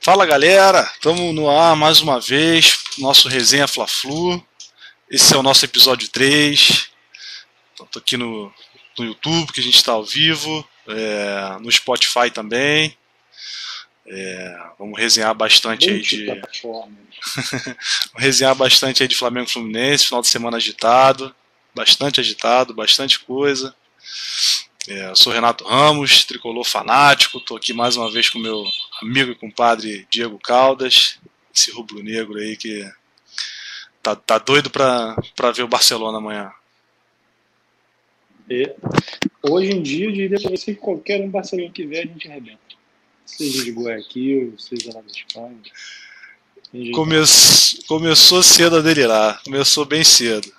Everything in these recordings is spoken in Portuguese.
Fala galera, estamos no ar mais uma vez, nosso Resenha Fla-Flu. Esse é o nosso episódio 3. Estou aqui no, no YouTube, que a gente está ao vivo, é, no Spotify também. É, vamos resenhar bastante aí de. vamos resenhar bastante aí de Flamengo Fluminense, final de semana agitado, bastante agitado, bastante coisa. É, sou Renato Ramos, tricolor fanático, estou aqui mais uma vez com meu amigo e compadre Diego Caldas, esse rubro-negro aí que tá, tá doido para ver o Barcelona amanhã. E, hoje em dia, eu diria para você que qualquer um Barcelona que vier, a gente arrebenta. Seja de Guayaquil, seja lá da Espanha. Come... Começou cedo a delirar, começou bem cedo.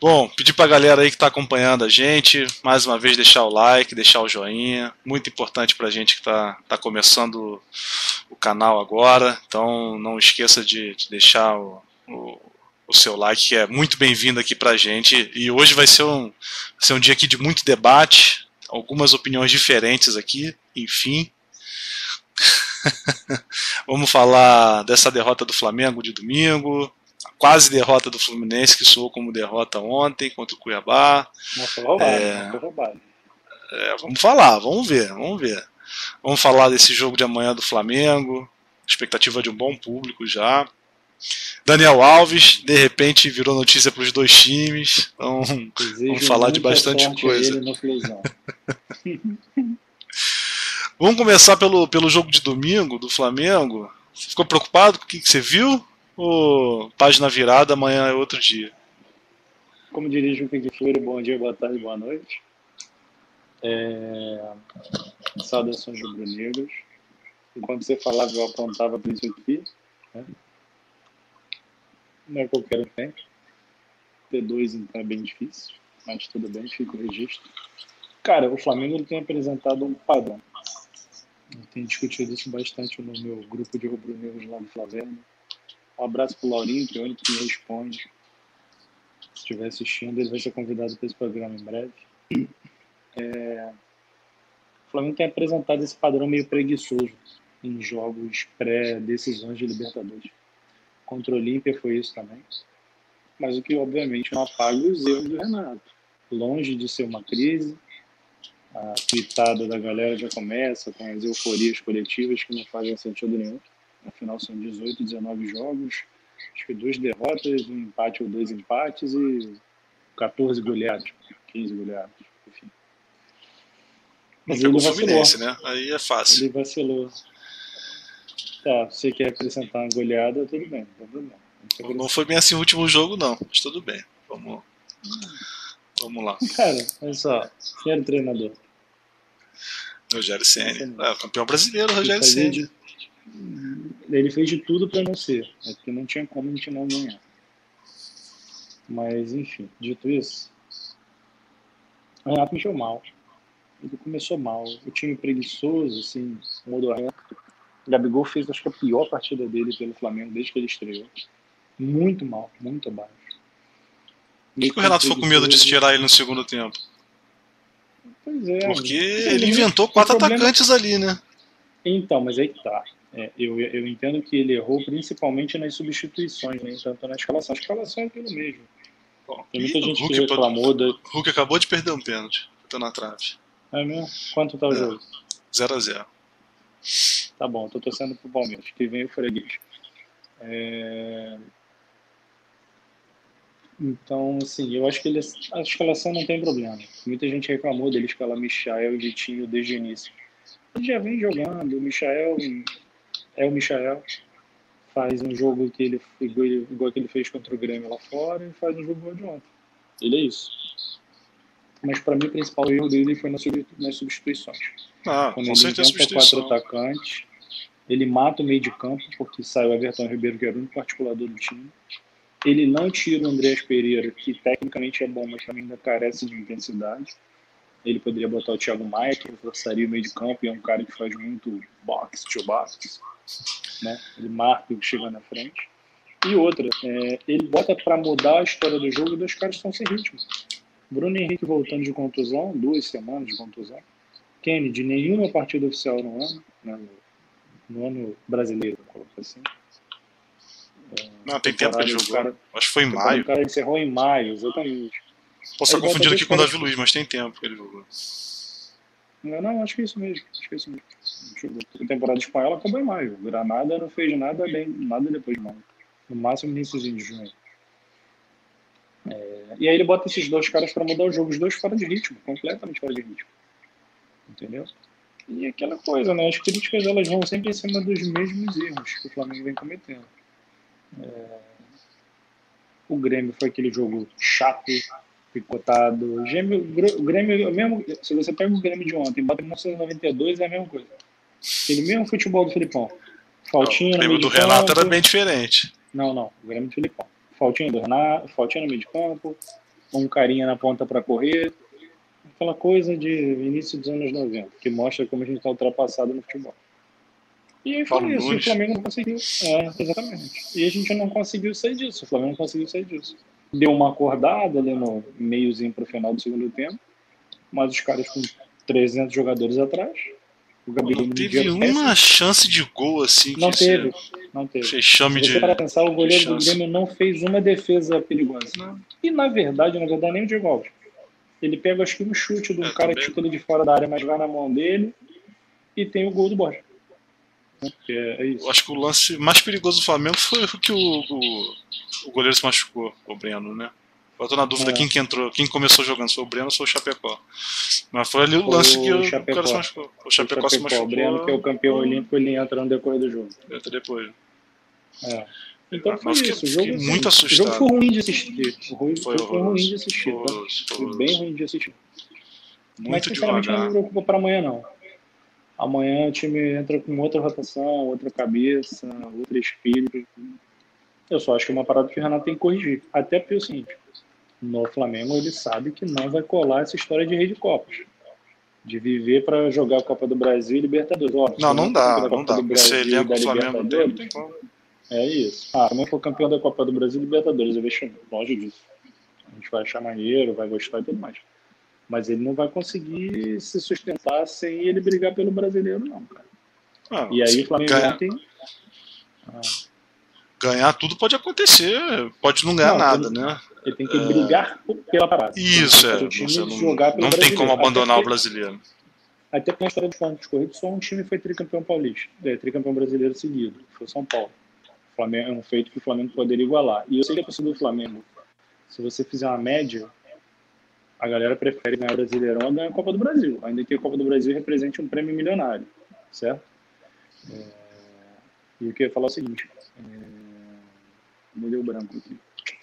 Bom, pedir pra galera aí que tá acompanhando a gente, mais uma vez deixar o like, deixar o joinha, muito importante pra gente que tá, tá começando o canal agora, então não esqueça de, de deixar o, o, o, seu like, que é muito bem-vindo aqui pra gente, e hoje vai ser um, vai ser um dia aqui de muito debate, algumas opiniões diferentes aqui, enfim. Vamos falar dessa derrota do Flamengo de domingo, quase derrota do Fluminense, que soou como derrota ontem contra o Cuiabá. Roubado, é, roubado. É, vamos falar, vamos ver, vamos ver. Vamos falar desse jogo de amanhã do Flamengo, expectativa de um bom público já. Daniel Alves, de repente, virou notícia para os dois times. Então, vamos falar de bastante coisa. vamos começar pelo, pelo jogo de domingo do Flamengo. Você ficou preocupado com o que, que você viu? Ou página virada, amanhã é outro dia? Como dirige o Pink Fluro, bom dia, boa tarde, boa noite. É... Saudações rubro-negros. Enquanto você falava, eu apontava para isso aqui. Né? Não é qualquer um tem. T2 então é bem difícil, mas tudo bem, fica o registro. Cara, o Flamengo ele tem apresentado um padrão. Eu tenho discutido isso bastante no meu grupo de rubro-negros lá no Flamengo um abraço pro Laurinho, que é o único que me responde. Se estiver assistindo, ele vai ser convidado para esse programa em breve. É... O Flamengo tem apresentado esse padrão meio preguiçoso em jogos pré-decisões de Libertadores. Contra o Olímpia foi isso também. Mas o que, obviamente, não apaga os erros do Renato. Longe de ser uma crise, a tweetada da galera já começa com as euforias coletivas que não fazem sentido nenhum. Afinal, são 18, 19 jogos, acho que duas derrotas, um empate ou dois empates e 14 goleados, 15 goleados, enfim. Mas ele vacilou. né? Aí é fácil. Ele vacilou. Tá, você quer acrescentar uma goleada, tudo bem, tudo bem. Não foi bem assim o último jogo, não, mas tudo bem. Vamos, vamos lá. Cara, olha só, quem era o treinador? Rogério Senna. É, campeão brasileiro, Rogério Senna ele fez de tudo para não ser, é porque não tinha como a gente não ganhar. Mas, enfim, dito isso, o Renato mexeu mal. Ele começou mal. O time preguiçoso, assim, modorrento. Gabigol fez, acho que a pior partida dele pelo Flamengo desde que ele estreou. Muito mal, muito abaixo. Por que, que o Renato ficou com medo de tirar ele no segundo tempo? Pois é. Porque ele inventou quatro atacantes ali, né? Então, mas aí que tá. É, eu, eu entendo que ele errou principalmente nas substituições, nem tanto na escalação. A escalação é aquilo mesmo. Bom, Tem muita gente Hulk que reclamou da. Hulk acabou de perder um pênalti. Tô na trave. É mesmo? Quanto tá o é. jogo? 0x0. Tá bom, tô torcendo pro Palmeiras, que vem o freguês. É... Então, assim, eu acho que ele, a escalação não tem problema. Muita gente reclamou dele escalar Michael e Vitinho desde o início. Ele já vem jogando, o Michael é o Michael, faz um jogo que ele igual, que ele fez contra o Grêmio lá fora e faz um jogo de ontem. Ele é isso. Mas para mim o principal erro dele foi nas substituições. Ah, Quando ele inventa quatro atacantes, ele mata o meio de campo, porque sai o Everton Ribeiro, que era o único articulador do time. Ele não tira o Andrés Pereira, que tecnicamente é bom, mas também ainda carece de intensidade. Ele poderia botar o Thiago Maia, que reforçaria o meio de campo, e é um cara que faz muito box to box né? Ele marca o que chega na frente. E outra, é, ele bota para mudar a história do jogo e dois caras estão sem ritmo. Bruno Henrique voltando de contusão, duas semanas de contusão. Kennedy nenhuma partida oficial no ano, né, no, no ano brasileiro, coloca assim. Não, tem tempo que ele jogou. Cara, Acho que foi em maio. O cara encerrou em maio, exatamente. Posso estar confundindo aqui com o Davi Luiz, mas tem tempo que ele jogou. Não, não, acho que é isso mesmo. Acho que é isso mesmo. A temporada espanhola acabou em maio. O Granada não fez nada bem, nada depois de maio. No máximo iníciozinho de junho. É, e aí ele bota esses dois caras para mudar o jogo, os dois fora de ritmo, completamente fora de ritmo. Entendeu? E aquela coisa, né? As críticas elas vão sempre em cima dos mesmos erros que o Flamengo vem cometendo. É... O Grêmio foi aquele jogo chato, picotado. O Grêmio, mesmo, se você pega o Grêmio de ontem bota em 1992, é a mesma coisa. Aquele mesmo futebol do Filipão. Faltinha não, o Grêmio do Renato era bem diferente. Não, não. O Grêmio do Filipão. Faltinha do Renato, faltinha no meio de campo, um carinha na ponta para correr. Aquela coisa de início dos anos 90, que mostra como a gente está ultrapassado no futebol. E aí foi isso, o Flamengo não conseguiu. É, exatamente. E a gente não conseguiu sair disso, o Flamengo não conseguiu sair disso. Deu uma acordada ali no meiozinho para o final do segundo tempo, mas os caras com 300 jogadores atrás. O Gabriel não teve uma chance de gol assim. Não teve, não teve. Fechame de. para pensar, o goleiro do Grêmio não fez uma defesa perigosa. Não. E na verdade, na verdade, nem o Diego Alves. Ele pega, acho que um chute de um é, cara que chuta ele de fora da área, mas vai na mão dele e tem o gol do Borja. É, é isso. Eu acho que o lance mais perigoso do Flamengo foi o que o, o, o goleiro se machucou, o Breno, né? Eu tô na dúvida é. quem que entrou, quem começou jogando, foi o Breno ou foi o Chapecó. Mas foi ali o lance o que o, o cara se machucou. O Chapecó, o Chapecó se machucou. O Breno, que é o campeão olímpico, ele entra no decorrer do jogo. Entra depois. É. Então foi Nossa, isso. O jogo, assim, muito assustado. O jogo foi ruim de assistir. O jogo foi, foi ruim de assistir. Tá? Foi bem ruim de assistir. Muito Mas sinceramente devagar. não me preocupa para amanhã não. Amanhã o time entra com outra rotação, outra cabeça, outro espírito. Eu só acho que é uma parada que o Renato tem que corrigir. Até porque é o seguinte, no Flamengo ele sabe que não vai colar essa história de rei de copas. De viver para jogar a Copa do Brasil e Libertadores. Ó, não, não dá, não dá. Você elenco o Flamengo tem, tem como. É isso. Ah, também for campeão da Copa do Brasil e Libertadores, eu vejo longe disso. A gente vai achar maneiro, vai gostar e tudo mais. Mas ele não vai conseguir se sustentar sem ele brigar pelo brasileiro, não, cara. Ah, e aí o Flamengo ganha... ontem. Ah. Ganhar tudo pode acontecer, pode não ganhar não, nada, ele, né? Ele tem que é... brigar pela parada. Isso, é. não, não tem como abandonar até o brasileiro. Até porque na história dos pontos corridos, só um time foi tricampeão paulista, é, tricampeão brasileiro seguido, foi São Paulo. O Flamengo é um feito que o Flamengo poderia igualar. E eu sei que a torcida do Flamengo, se você fizer uma média, a galera prefere ganhar o Brasileirão a ganhar a Copa do Brasil, ainda que a Copa do Brasil represente um prêmio milionário, certo? É... E eu queria falar é o seguinte, é... me deu branco aqui.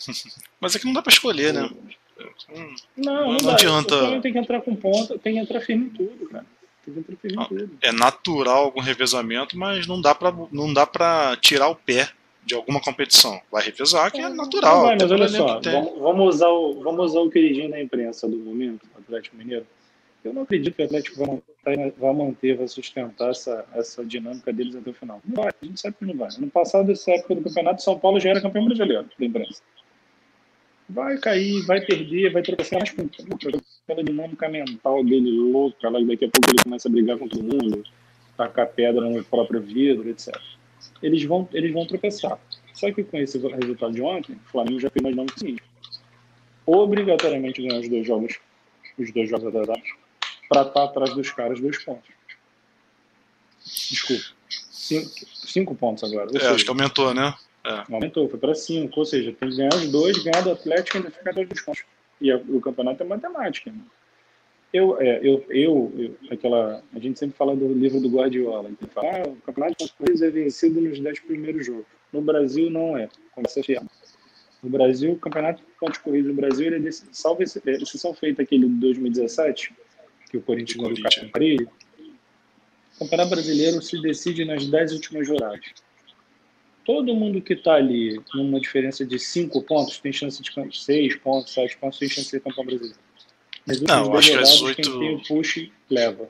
Mas é que não dá para escolher, né? Hum, não, não, não adianta. O tem que entrar com ponta, tem que entrar firme em tudo, cara. Tem que entrar firme em tudo. É natural algum revezamento, mas não dá para não dá para tirar o pé de alguma competição. Vai revezar, que é, é natural. Vai, mas olha só, vamos, usar o, vamos usar o queridinho da imprensa do momento, o Atlético Mineiro. Eu não acredito que o Atlético vai manter, vai, manter, vai sustentar essa, essa dinâmica deles até o final. Não vai, a gente sabe que não vai. No passado, essa época do campeonato, São Paulo já era campeão brasileiro da imprensa. Vai cair, vai perder, vai tropeçar mais com aquela dinâmica mental dele louca, lá, daqui a pouco ele começa a brigar com todo mundo, tacar pedra no próprio vidro, etc eles vão, eles vão tropeçar. Só que com esse resultado de ontem, o Flamengo já foi imaginando o seguinte: obrigatoriamente ganhar os dois jogos, os dois jogos atrasados, para estar tá atrás dos caras dois pontos. Desculpa. Cinco, cinco pontos agora. É, seja, acho que aumentou, né? É. Aumentou, foi para cinco. Ou seja, tem que ganhar os dois, ganhar do Atlético e ainda ficar atrás dos pontos. E o campeonato é matemática. Né? Eu, é, eu, eu, eu, aquela, a gente sempre fala do livro do Guardiola, que fala, ah, o campeonato de pontos é vencido nos 10 primeiros jogos. No Brasil não é, conversa fiada. No Brasil, o campeonato de pontos corridos no Brasil, ele é desse, salvo exceção feita aquele de 2017, que o Corinthians ganhou o ele. O campeonato brasileiro se decide nas 10 últimas rodadas. Todo mundo que está ali numa diferença de 5 pontos tem chance de 6 pontos, 7 pontos, tem chance de ser campeão brasileiro. Mas não, acho que as oito. Quem tem o push leva.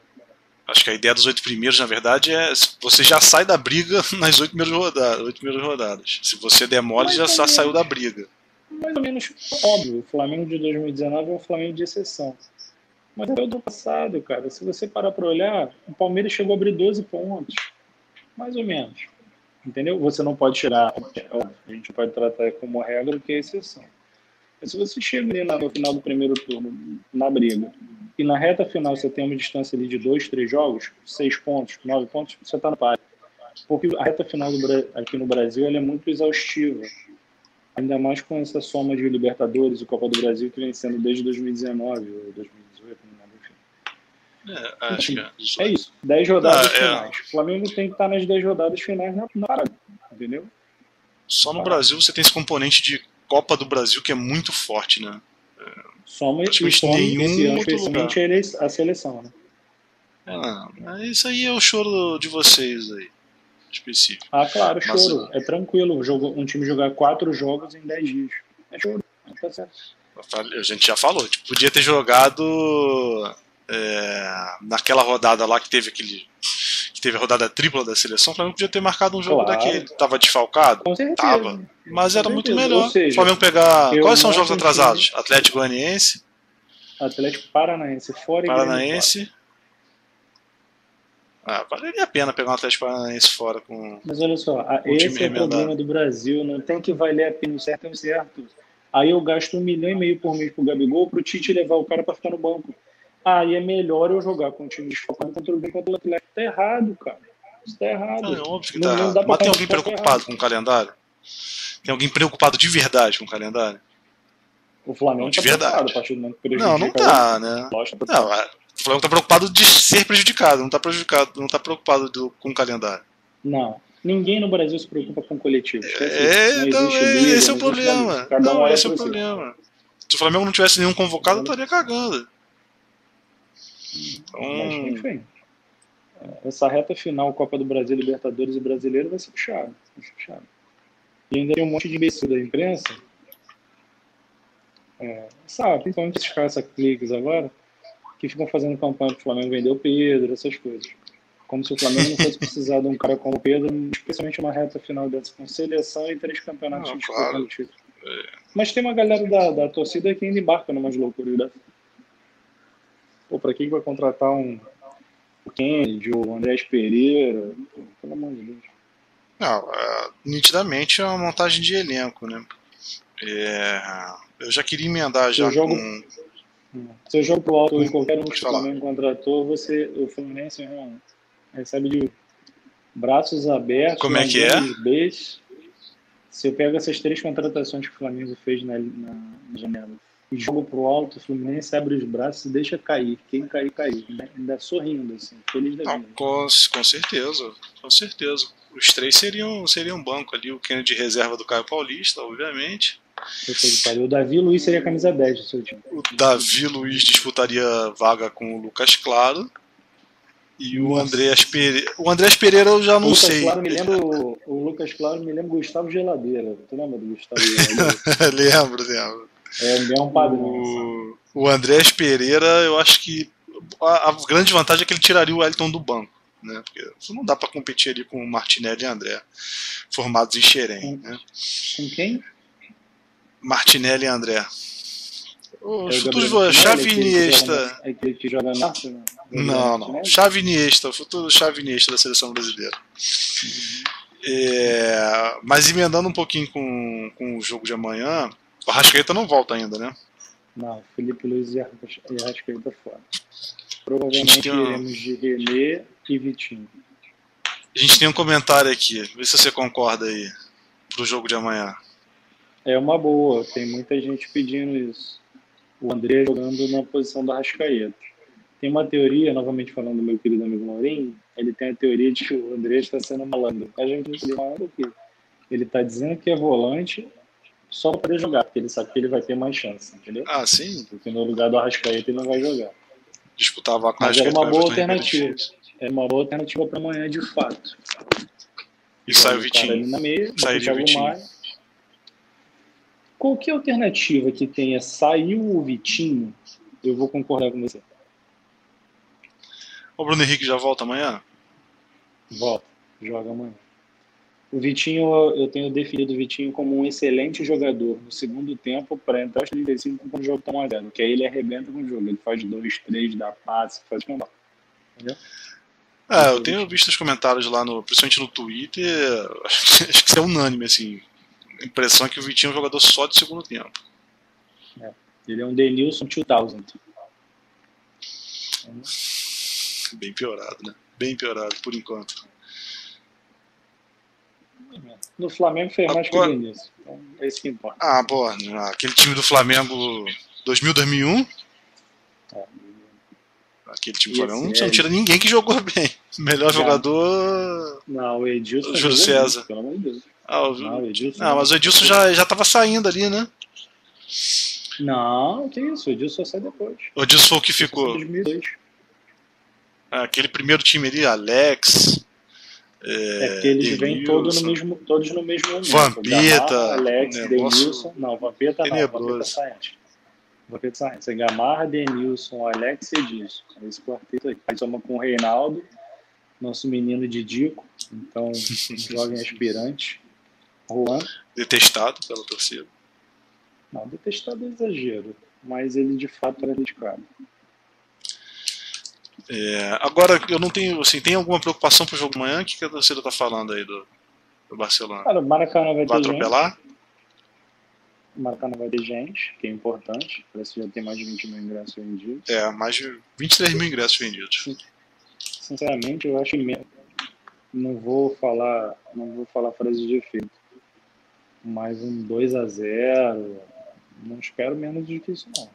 Acho que a ideia dos oito primeiros, na verdade, é você já sai da briga nas oito primeiras rodadas. Oito primeiras rodadas. Se você demole, já, já saiu da briga. Mais ou menos óbvio. O Flamengo de 2019 é um Flamengo de exceção. Mas é o do passado, cara. Se você parar para olhar, o Palmeiras chegou a abrir 12 pontos. Mais ou menos. Entendeu? Você não pode tirar. A gente pode tratar como regra que é exceção. Mas se você chega ali no final do primeiro turno, na briga, e na reta final você tem uma distância ali de dois, três jogos, seis pontos, nove pontos, você está no páreo. Porque a reta final do, aqui no Brasil é muito exaustiva. Ainda mais com essa soma de Libertadores e Copa do Brasil que vem sendo desde 2019 ou 2018, não lembro, enfim. É, acho enfim, que é, é isso. 10 rodadas ah, é. finais. O Flamengo tem que estar nas 10 rodadas finais na, na parada, entendeu? Só no Brasil você tem esse componente de Copa do Brasil que é muito forte, né? E soma nenhum especialmente a seleção, né? Ah, isso aí é o choro de vocês aí, específico. Ah, claro, Mas, choro. É tranquilo um time jogar quatro jogos em dez dias. É choro, tá certo. A gente já falou, tipo, podia ter jogado é, naquela rodada lá que teve aquele que teve a rodada tripla da seleção, o Flamengo podia ter marcado um jogo claro. daquele. Tava desfalcado? Com certeza. Tava. Mas era muito melhor. Seja, o Flamengo pegar. Quais são os jogos atrasados? Atlético Goianiense. Atlético Paranaense, fora Paranaense. Ah, valeria a pena pegar um Atlético Paranaense fora com. Mas olha só, a, esse é o problema do Brasil. Não tem que valer a pena o certo é o certo. Aí eu gasto um milhão e meio por mês pro Gabigol pro Tite levar o cara para ficar no banco aí é melhor eu jogar com o time desfocado contra o bem contra o Atlético. Tá errado, cara. Isso tá errado. Não, é óbvio que tá não, errado. Mas tem alguém preocupado com o calendário? Tem alguém preocupado de verdade com o calendário? O Flamengo de tá verdade. a partir do momento que Não, não tá, né? Lógico, não, é, o Flamengo tá preocupado de ser prejudicado, não tá prejudicado, não tá preocupado do, com o calendário. Não. Ninguém no Brasil se preocupa com coletivo. É, então, esse é o problema. Não, esse é o problema. Se o Flamengo não tivesse nenhum convocado, eu estaria cagando. Então... enfim, essa reta final, Copa do Brasil, Libertadores e Brasileiro, vai ser puxado. Vai ser puxado. E ainda tem um monte de imbecil da imprensa, é, sabe, principalmente esses caras cliques agora, que ficam fazendo campanha para o Flamengo vender o Pedro, essas coisas. Como se o Flamengo não fosse precisar de um cara como o Pedro, especialmente uma reta final dessa com seleção e três campeonatos não, claro. título. Mas tem uma galera da, da torcida que ainda embarca numas loucuras dessas. Pô, pra que vai contratar um Kennedy, o Andrés Pereira? Pelo amor de Deus. Não, é, nitidamente é uma montagem de elenco, né? É, eu já queria emendar já jogo, com... Se eu jogo pro alto em qualquer um que o Flamengo contratou, você, o Fluminense irmão, recebe de braços abertos. Como é que é? Beijos. Se eu pego essas três contratações que o Flamengo fez na, na, na janela, joga pro alto, o Fluminense abre os braços e deixa cair. Quem cair, caiu. Ainda sorrindo, assim, feliz da vida. Com, com certeza, com certeza. Os três seriam, seriam banco ali, o Kennedy reserva do Caio Paulista, obviamente. O Davi Luiz seria a camisa 10 do seu time. O Davi Luiz disputaria vaga com o Lucas Claro. E Nossa. o Andreas Pereira. O Andreas Pereira eu já não Lucas sei. Claro, me lembro, o Lucas Claro me lembra Gustavo Geladeira. Tu lembra do Gustavo Geladeira? lembro, lembro. É o mesmo padrão. O, o Andrés Pereira, eu acho que a, a, grande vantagem é que ele tiraria o Elton do banco. Né? Porque não dá para competir ali com o Martinelli e André, formados em Xerém. Com, né? com quem? Martinelli e André. Os é futuros Chave Iniesta. É aquele que joga na Não, não. Chave Iniesta, o futuro Chave Iniesta da seleção brasileira. Uhum. É, mas emendando um pouquinho com, com o jogo de amanhã, o Arrascaeta não volta ainda, né? Não, Felipe Luiz e Arrascaeta fora. Provavelmente um... iremos de René e Vitinho. A gente tem um comentário aqui, vê se você concorda aí, pro jogo de amanhã. É uma boa, tem muita gente pedindo isso. O André jogando na posição do Arrascaeta. Tem uma teoria, novamente falando do meu querido amigo Maurinho, ele tem a teoria de que o André está sendo malandro. A gente não sabe malandro o quê? Ele está dizendo que é volante só para poder jogar, porque ele sabe que ele vai ter mais chance, entendeu? Ah, sim. Porque no lugar do Arrascaeta ele não vai jogar. Disputava com Mas é uma boa alternativa. É uma boa alternativa para amanhã, de fato. E sai o Vitinho. Ali na meia, sai o Vitinho. Maia. Qualquer alternativa que tenha saiu o Vitinho, eu vou concordar com você. O Bruno Henrique já volta amanhã? Volta, joga amanhã. O Vitinho, eu tenho definido o Vitinho como um excelente jogador no segundo tempo para entrar aos 35 quando o jogo tá 1 a 0 que aí ele arrebenta com o jogo. Ele faz dois, três, dá passe, faz escambau. Entendeu? É, eu tenho visto os comentários lá, no, principalmente no Twitter, acho, acho que isso é unânime, assim. A impressão é que o Vitinho é um jogador só de segundo tempo. É. Ele é um Denilson 2000. Bem piorado, né? Bem piorado, por enquanto. No Flamengo fez mais que o Denilson. Então, é isso que importa. Ah, pô, aquele time do Flamengo 2000, 2001. É. Aquele time do Flamengo, você não tira ninguém que jogou bem. Melhor Já. jogador. Não, o Edilson. O Júlio César. Muito, pelo amor de Deus. Ah, o... Não, o Edilson. Ah, mas o Edilson já, já tava saindo ali, né? Não, que isso, o Edilson só sai depois. O Edilson foi o que ficou. 2002. Ah, aquele primeiro time ali, Alex. É, é porque eles vêm todos no mesmo, todos no mesmo momento. Vampeta. Alex, Denilson. Não, Vampeta não, Vampeta sai antes. Vampeta sai antes. É Gamarra, Denilson, Alex e Edilson. É esse quarteto aí. Aí somos com o Reinaldo, nosso menino de Dico. Então, joga em aspirante. Juan. Detestado pela torcida. Não, detestado é exagero. Mas ele de fato era dedicado. É, agora, eu não tenho, assim, tem alguma preocupação pro jogo de amanhã? O que, que a torcida tá falando aí do, do Barcelona? Cara, o Maracanã vai, vai atropelar? Gente. O Maracanã vai ter gente, que é importante. Parece que já tem mais de 20 mil ingressos vendidos. É, mais de 23 mil ingressos vendidos. Sinceramente, eu acho mesmo. Não vou falar, não vou falar frase de efeito. Mas um 2 a 0 não espero menos do que isso não.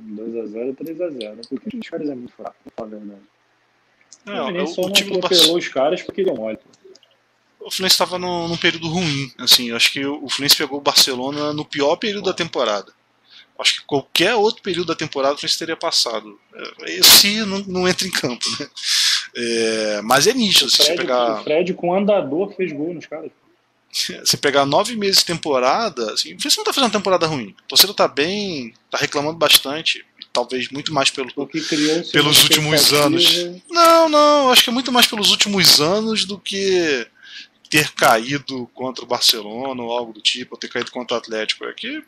2x0, 3x0. Porque os caras é muito fraco, pra falar a verdade. Não, o, só o, time não atropelou os caras porque deu mole. O Fluminense estava num, num, período ruim. Assim, eu acho que o Fluminense pegou o Barcelona no pior período da temporada. Acho que qualquer outro período da temporada o Fluminense teria passado. Esse não, não entra em campo, né? É, mas é nítido. Se você pegar... O Fred com andador fez gol nos caras. Se pegar nove meses de temporada, assim, Fluminense não tá fazendo uma temporada ruim. O torcedor tá bem, tá reclamando bastante, talvez muito mais pelo, pelos últimos anos. Não, não, acho que é muito mais pelos últimos anos do que ter caído contra o Barcelona ou algo do tipo, ou ter caído contra o Atlético. É que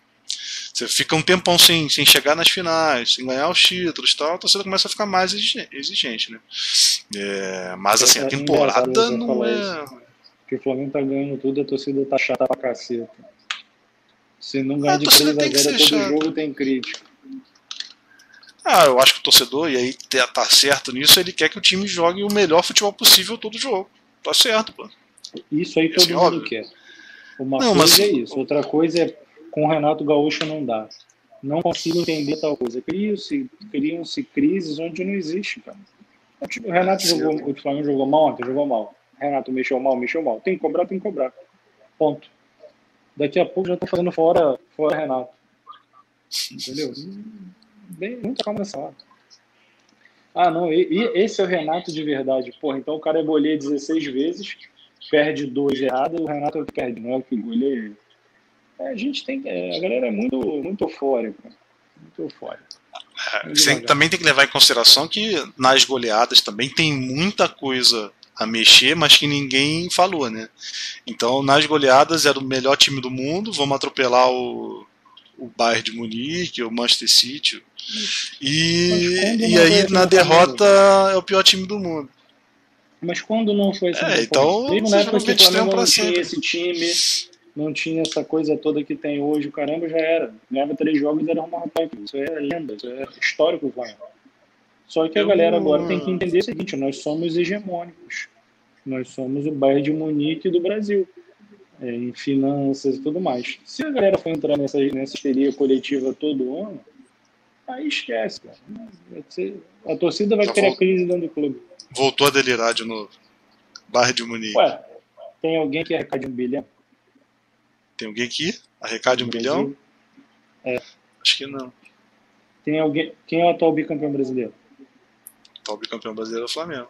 você fica um tempão sem, sem chegar nas finais, sem ganhar os títulos e tal, a torcida começa a ficar mais exigente, né? É, mas assim, a é temporada não é. Porque o Flamengo tá ganhando tudo, a torcida tá chata pra caceta. Se não ganhar de 3 a 0 todo chato. jogo, tem crítica. Ah, eu acho que o torcedor, e aí tá certo nisso, ele quer que o time jogue o melhor futebol possível todo jogo. Tá certo, pô. Isso aí todo assim, mundo óbvio. quer. Uma não, coisa mas... é isso, outra coisa é com o Renato Gaúcho não dá. Não consigo entender tal coisa. Criam-se criam crises onde não existe, cara. O Renato jogou, o Flamengo jogou mal ontem, jogou mal. Renato mexeu mal, mexeu mal. Tem que cobrar, tem que cobrar. Ponto. Daqui a pouco já estão fazendo fora, fora Renato. Entendeu? Bem, muita calma nessa hora. Ah, não, e, e, esse é o Renato de verdade. Porra, então o cara é goleiro 16 vezes, perde dois errados, o Renato é perde, não é que goleiro. É, a gente tem é, a galera é muito, muito eufórica. Muito eufórica. É, você também tem que levar em consideração que nas goleadas também tem muita coisa a mexer, mas que ninguém falou, né? Então, nas goleadas, era o melhor time do mundo, vamos atropelar o, o Bayern de Munique, o Manchester City. E, e aí, na derrota, é o pior time do mundo. Mas quando não foi assim? É, então, Mesmo na época que o Flamengo não tinha esse time, não tinha essa coisa toda que tem hoje, o caramba já era. Ganhava três jogos e era uma rapaz. Isso é lenda, isso é histórico Flamengo. Só que a galera agora tem que entender o seguinte: nós somos hegemônicos. Nós somos o Bayern de Munique do Brasil, é, em finanças e tudo mais. Se a galera for entrar nessa, nessa histeria coletiva todo ano, aí esquece, cara. A torcida vai criar crise dentro do clube. Voltou a delirar de novo. Bayern de Munique. Ué, tem alguém que arrecade um bilhão? Tem alguém que arrecade um bilhão? É. Acho que não. Tem alguém. Quem é o atual bicampeão brasileiro? O atual bicampeão brasileiro é o Flamengo.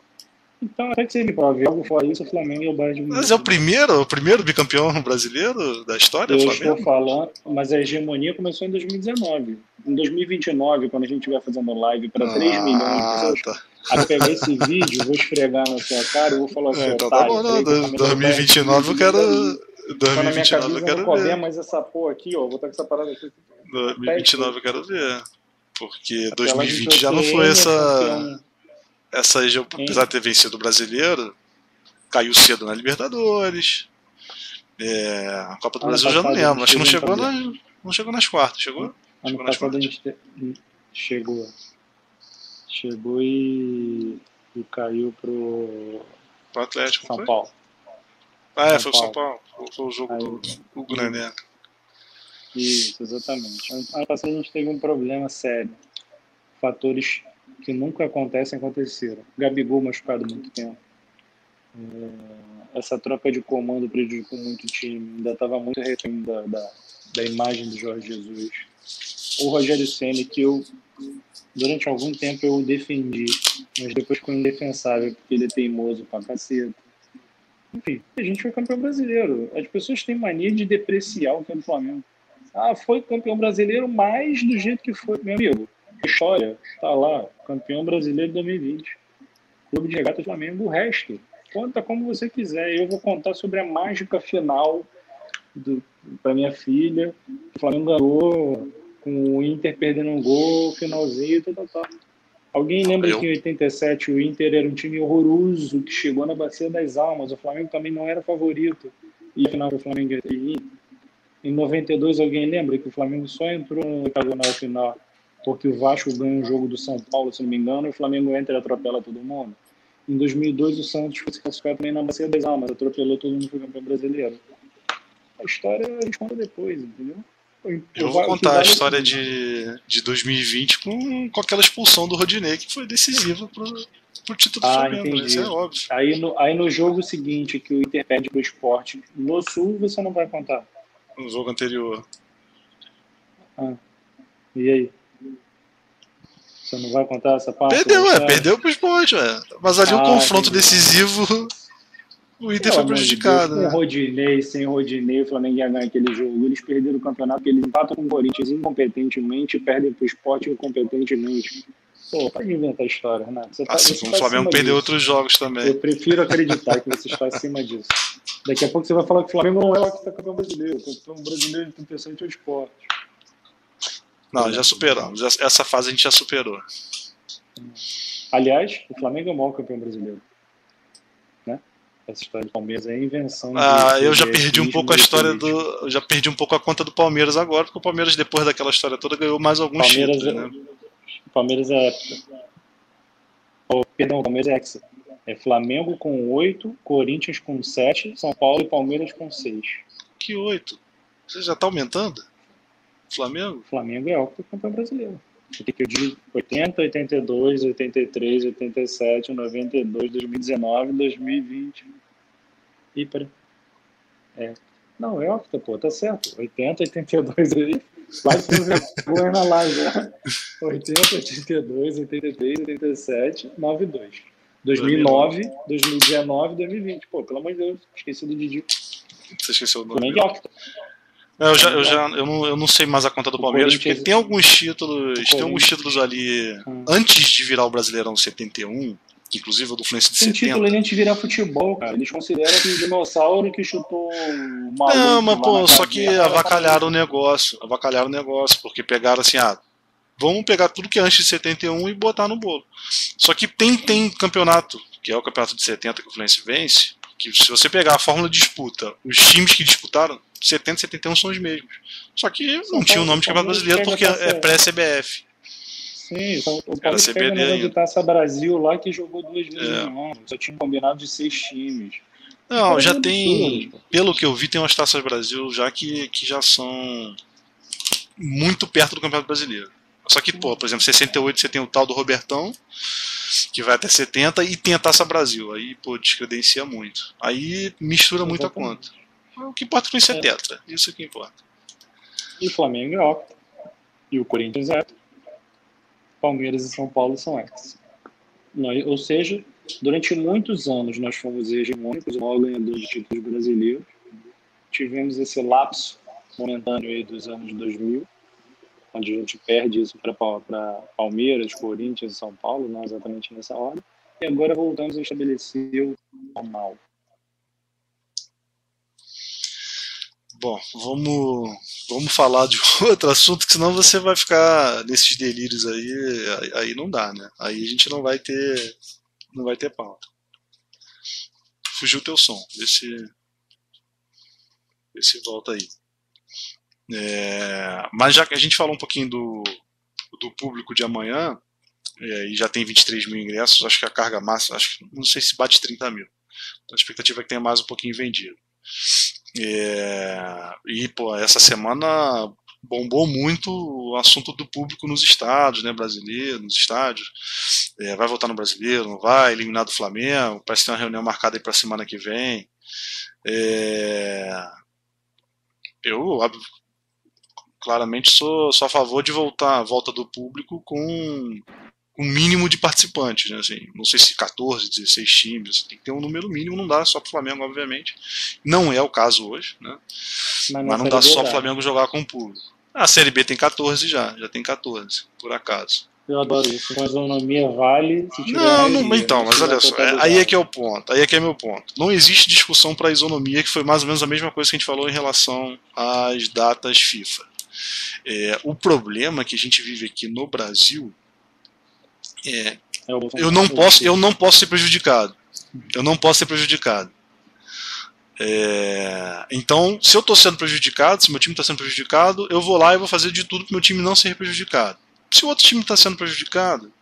Então, até que você me prove algo fora isso, o Flamengo é o Bayern de Munique. Mas é o primeiro, o primeiro bicampeão brasileiro da história, Eu Flamengo? estou falando, mas a hegemonia começou em 2019. Em 2029, quando a gente estiver fazendo live para 3 milhões de Ah, pessoas, tá. a pegar esse vídeo, vou esfregar na sua cara e vou falar assim, É, então tá otário, bom, não. peraí que o do- Flamengo vai 2029 eu estar quero. em- Tá na minha 2029 eu quero ver. mais essa porra aqui, ó. Vou estar com essa parada aqui. 2029 eu quero ver. Porque Aquela 2020 gente já não foi ter essa. Essa região, apesar de ter vencido o brasileiro, caiu cedo na Libertadores. É, a Copa do Ano Brasil eu já não lembro. Acho que não chegou chegou, em na, não chegou nas quartas. Chegou? Ano Chegou nas quartas. te- chegou. Chegou e, e caiu pro Pro Atlético. São foi? Paulo. Ah, é, São foi o São Paulo. Foi- o jogo Aí- do, do Grané. Isso, exatamente. Ano passado a gente teve um problema sério. Fatores que nunca acontecem aconteceram. Gabigol machucado muito tempo. É, essa troca de comando prejudicou muito o time. Ainda estava muito refém da, da, da imagem do Jorge Jesus. O Rogério Ceni que eu durante algum tempo eu defendi, mas depois ficou indefensável porque ele é teimoso pra caceta. Enfim, a gente foi campeão brasileiro. As pessoas têm mania de depreciar o que é do Flamengo. Ah, foi campeão brasileiro, mas do jeito que foi, meu amigo. História, tá lá, campeão brasileiro de 2020. Clube de Regata Flamengo, o resto. Conta como você quiser. Eu vou contar sobre a mágica final pra minha filha. O Flamengo ganhou com o Inter perdendo um gol, finalzinho, tal, tal, tal. Alguém lembra Eu? que em 87 o Inter era um time horroroso que chegou na Bacia das Almas? O Flamengo também não era favorito. E afinal o Flamengo ir. Em 92, alguém lembra que o Flamengo só entrou no oitavo final porque o Vasco ganha um jogo do São Paulo, se não me engano, e o Flamengo entra e atropela todo mundo. Em 2002, o Santos foi se classificar também na Bacia das Almas, atropelou todo mundo foi campeão brasileiro. A história a gente conta depois, entendeu? Eu O vou contar a história de, de 2020 com, com aquela expulsão do Rodinei, que foi decisiva pro, pro título do Ah, Flamengo. né? entendi. Isso é óbvio. Aí no, aí no jogo seguinte, que o Inter perde pro esporte, no Sul, você não vai contar. No jogo anterior. E aí? Você não vai contar essa parte? Perdeu, Você- é, perdeu pro esporte, é. Mas ali Ah, confronto entendi. decisivo, o Inter foi prejudicado. Deus, né? Com Rodinei, sem Rodinei, o Flamengo ia ganhar aquele jogo. Eles perderam o campeonato porque eles empatam com o Corinthians incompetentemente e perdem pro esporte incompetentemente. Pô, pode inventar história, Renato. Você tá, Assim você tá o Flamengo acima perdeu disso. outros jogos também. Eu prefiro acreditar que você está acima disso. Daqui a pouco você vai falar que o Flamengo não é o que está campeão brasileiro. O campeão brasileiro de interessante é o esporte. Não, já superamos. Essa- fase a gente já superou. Aliás, o Flamengo é o maior campeão brasileiro. Né? Essa história do Palmeiras é invenção. de- Ah, eu já perdi um pouco a história do. eu Já perdi um pouco a conta do Palmeiras agora, porque o Palmeiras, depois daquela história toda, ganhou mais alguns Palmeiras, títulos, é, né? Palmeiras é. Oh, perdão, Palmeiras é hexa. É Flamengo com 8, Corinthians com 7, São Paulo e Palmeiras com 6. Que oito. Você já tá aumentando? Flamengo? Flamengo é campeão brasileiro. O que que eu digo? 80, 82, 83, 87, 92, 2019, 2020. E para. É. Não, é octa, pô, tá certo. 80, 82 aí. Vai vergonha na live, né? 80, 82, 83, 87, 92. 2009, 2019, 2020. Pô, pelo amor de Deus, esqueci do Didi. Você esqueceu o nome? Flamengo é octa. Eu já, eu já eu não, eu não sei mais a conta do Palmeiras, porque tem alguns títulos, tem alguns títulos ali Hum. antes de virar o Brasileirão 71, inclusive o do Fluminense de Tem 70. título antes de virar futebol, cara. Eles consideram que o dinossauro que chutou maluco Não, mas pô, só que era avacalharam o negócio, avacalharam o negócio, porque pegaram assim, ah, vamos pegar tudo que é antes de 71 e botar no bolo. Só que tem, tem campeonato, que é o campeonato de 70 que o Fluminense vence, que se você pegar a fórmula de disputa, os times que disputaram, 70 e 71 são os mesmos. Só que não tinha o nome de campeonato brasileiro porque é pré-CBF. Sim, então, o Era Palmeiras pega CBD o negócio de ainda. Taça Brasil lá que jogou duas vezes É. no ano. Só tinha um combinado de seis times. Não, Pô, já é tem, pelo que eu vi, tem umas taças Brasil já que, que já são muito perto do Campeonato Brasileiro. Só que, pô, por exemplo, 68 você tem o tal do Robertão, que vai até 70, e tem a Taça Brasil. Aí, pô, descredencia muito. Aí mistura muito a conta. O que importa é que isso é É. tetra. Isso que importa. E o Flamengo é octa. E o Corinthians é. Palmeiras e São Paulo são ex. Não, Ou seja, Durante muitos anos nós fomos hegemônicos, o maior ganhador de títulos brasileiros. Tivemos esse lapso momentâneo aí dos anos 2000, onde a gente perde isso para Palmeiras, Corinthians e São Paulo, não exatamente nessa hora. E agora voltamos a estabelecer o normal. Bom, vamos, vamos falar de outro assunto, que senão você vai ficar nesses delírios aí, aí não dá, né? Aí a gente não vai ter, não vai ter pauta. Fugiu o teu som, vê se, vê se volta aí. É, mas já que a gente falou um pouquinho do, do público de amanhã, é, e já tem 23 mil ingressos, acho que a carga máxima, acho que não sei se bate 30 mil. Então a expectativa é que tenha mais um pouquinho vendido. É, e pô, essa semana bombou muito o assunto do público nos estados, né, brasileiro, nos estádios. É, vai votar no brasileiro, não vai? Eliminar do Flamengo? Parece que tem uma reunião marcada aí para semana que vem. É, eu claramente sou, sou a favor de voltar a volta do público com um mínimo de participantes, né? Assim, não sei se 14, 16 times, tem que ter um número mínimo, não dá só para o Flamengo, obviamente. Não é o caso hoje, né? Mas, Mas não dá só para o Flamengo jogar com o público. A Série B tem 14 já, já tem 14, por acaso. Eu adoro isso. Com a isonomia vale. Não, não, então, mas olha só, é, aí é que é o ponto. Aí é que é meu ponto. Não existe discussão para isonomia, que foi mais ou menos a mesma coisa que a gente falou em relação às datas FIFA. É, o problema que a gente vive aqui no Brasil é, é eu não posso, eu não posso ser prejudicado. Eu não posso ser prejudicado. É, então, se eu estou sendo prejudicado, se meu time está sendo prejudicado, eu vou lá e vou fazer de tudo para meu time não ser prejudicado. Se o outro time está sendo prejudicado,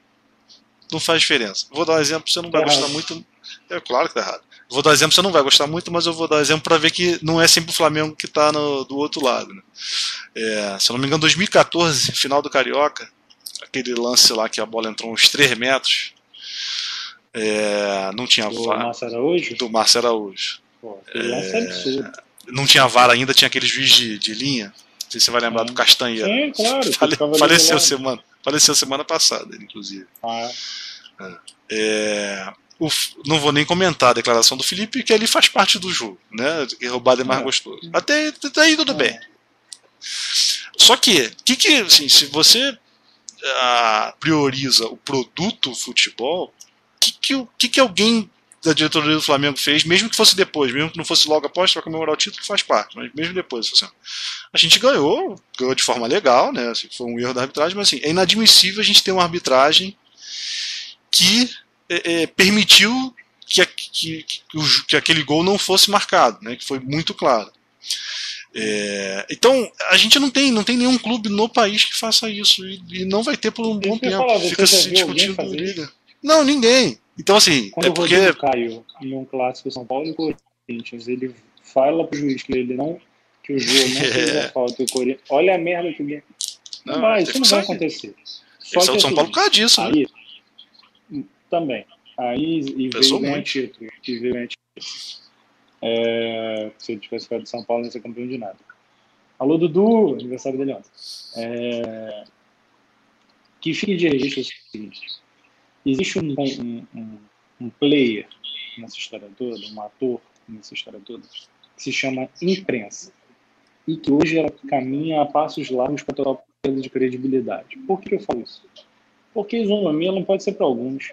não faz diferença. Vou dar um exemplo, você não vai tá gostar muito. É claro que está errado. Vou dar exemplo, você não vai gostar muito, mas eu vou dar exemplo para ver que não é sempre o Flamengo que está do outro lado. Né? É, se eu não me engano, 2014, final do Carioca, aquele lance lá que a bola entrou uns 3 metros. É, não tinha do VAR. Márcio Araújo? Do Márcio Araújo. Pô, é, não tinha VAR ainda, tinha aquele juiz de, de linha. Não sei se você vai lembrar do Castanheira. Sim, claro. Fale, faleceu, semana, faleceu semana passada, inclusive. Ah. É, é o, não vou nem comentar a declaração do Felipe, que ali faz parte do jogo, né? Que roubado é mais é. gostoso. Até, até aí tudo é. bem. Só que, que, que assim, se você prioriza o produto futebol, o que, que, que, que alguém da diretoria do Flamengo fez, mesmo que fosse depois, mesmo que não fosse logo após para comemorar o título, faz parte, mas mesmo depois, assim, a gente ganhou, ganhou de forma legal, né? Assim, foi um erro da arbitragem, mas assim, é inadmissível a gente ter uma arbitragem que é, é, permitiu que, que, que, que, aquele gol não fosse marcado, né? Que foi muito claro. É, então, a gente não tem, não tem nenhum clube no país que faça isso e, e não vai ter por um bom tempo. Falar, Fica se discutindo liga. Não, ninguém. Então, assim, Quando é porque. O Caio, em um clássico São Paulo e Corinthians, ele fala pro juiz que ele não. que o jogo não fez a falta o Corinthians. Olha a merda que ele. Não, não vai, isso não vai acontecer. Só que, São assim, Paulo por causa disso, né? aí, né? Também. Aí e veio ganhar título. E veio ganhar título. É, se ele tivesse ficado de São Paulo, não ia ser campeão de nada. Alô, Dudu, aniversário dele ontem. É, que fique de registro é o seguinte: existe um, um, um, um player nessa história toda, um ator nessa história toda, que se chama imprensa. E que hoje ela caminha a passos largos para total perda de credibilidade. Por que eu falo isso? Porque a isonomia não pode ser para alguns.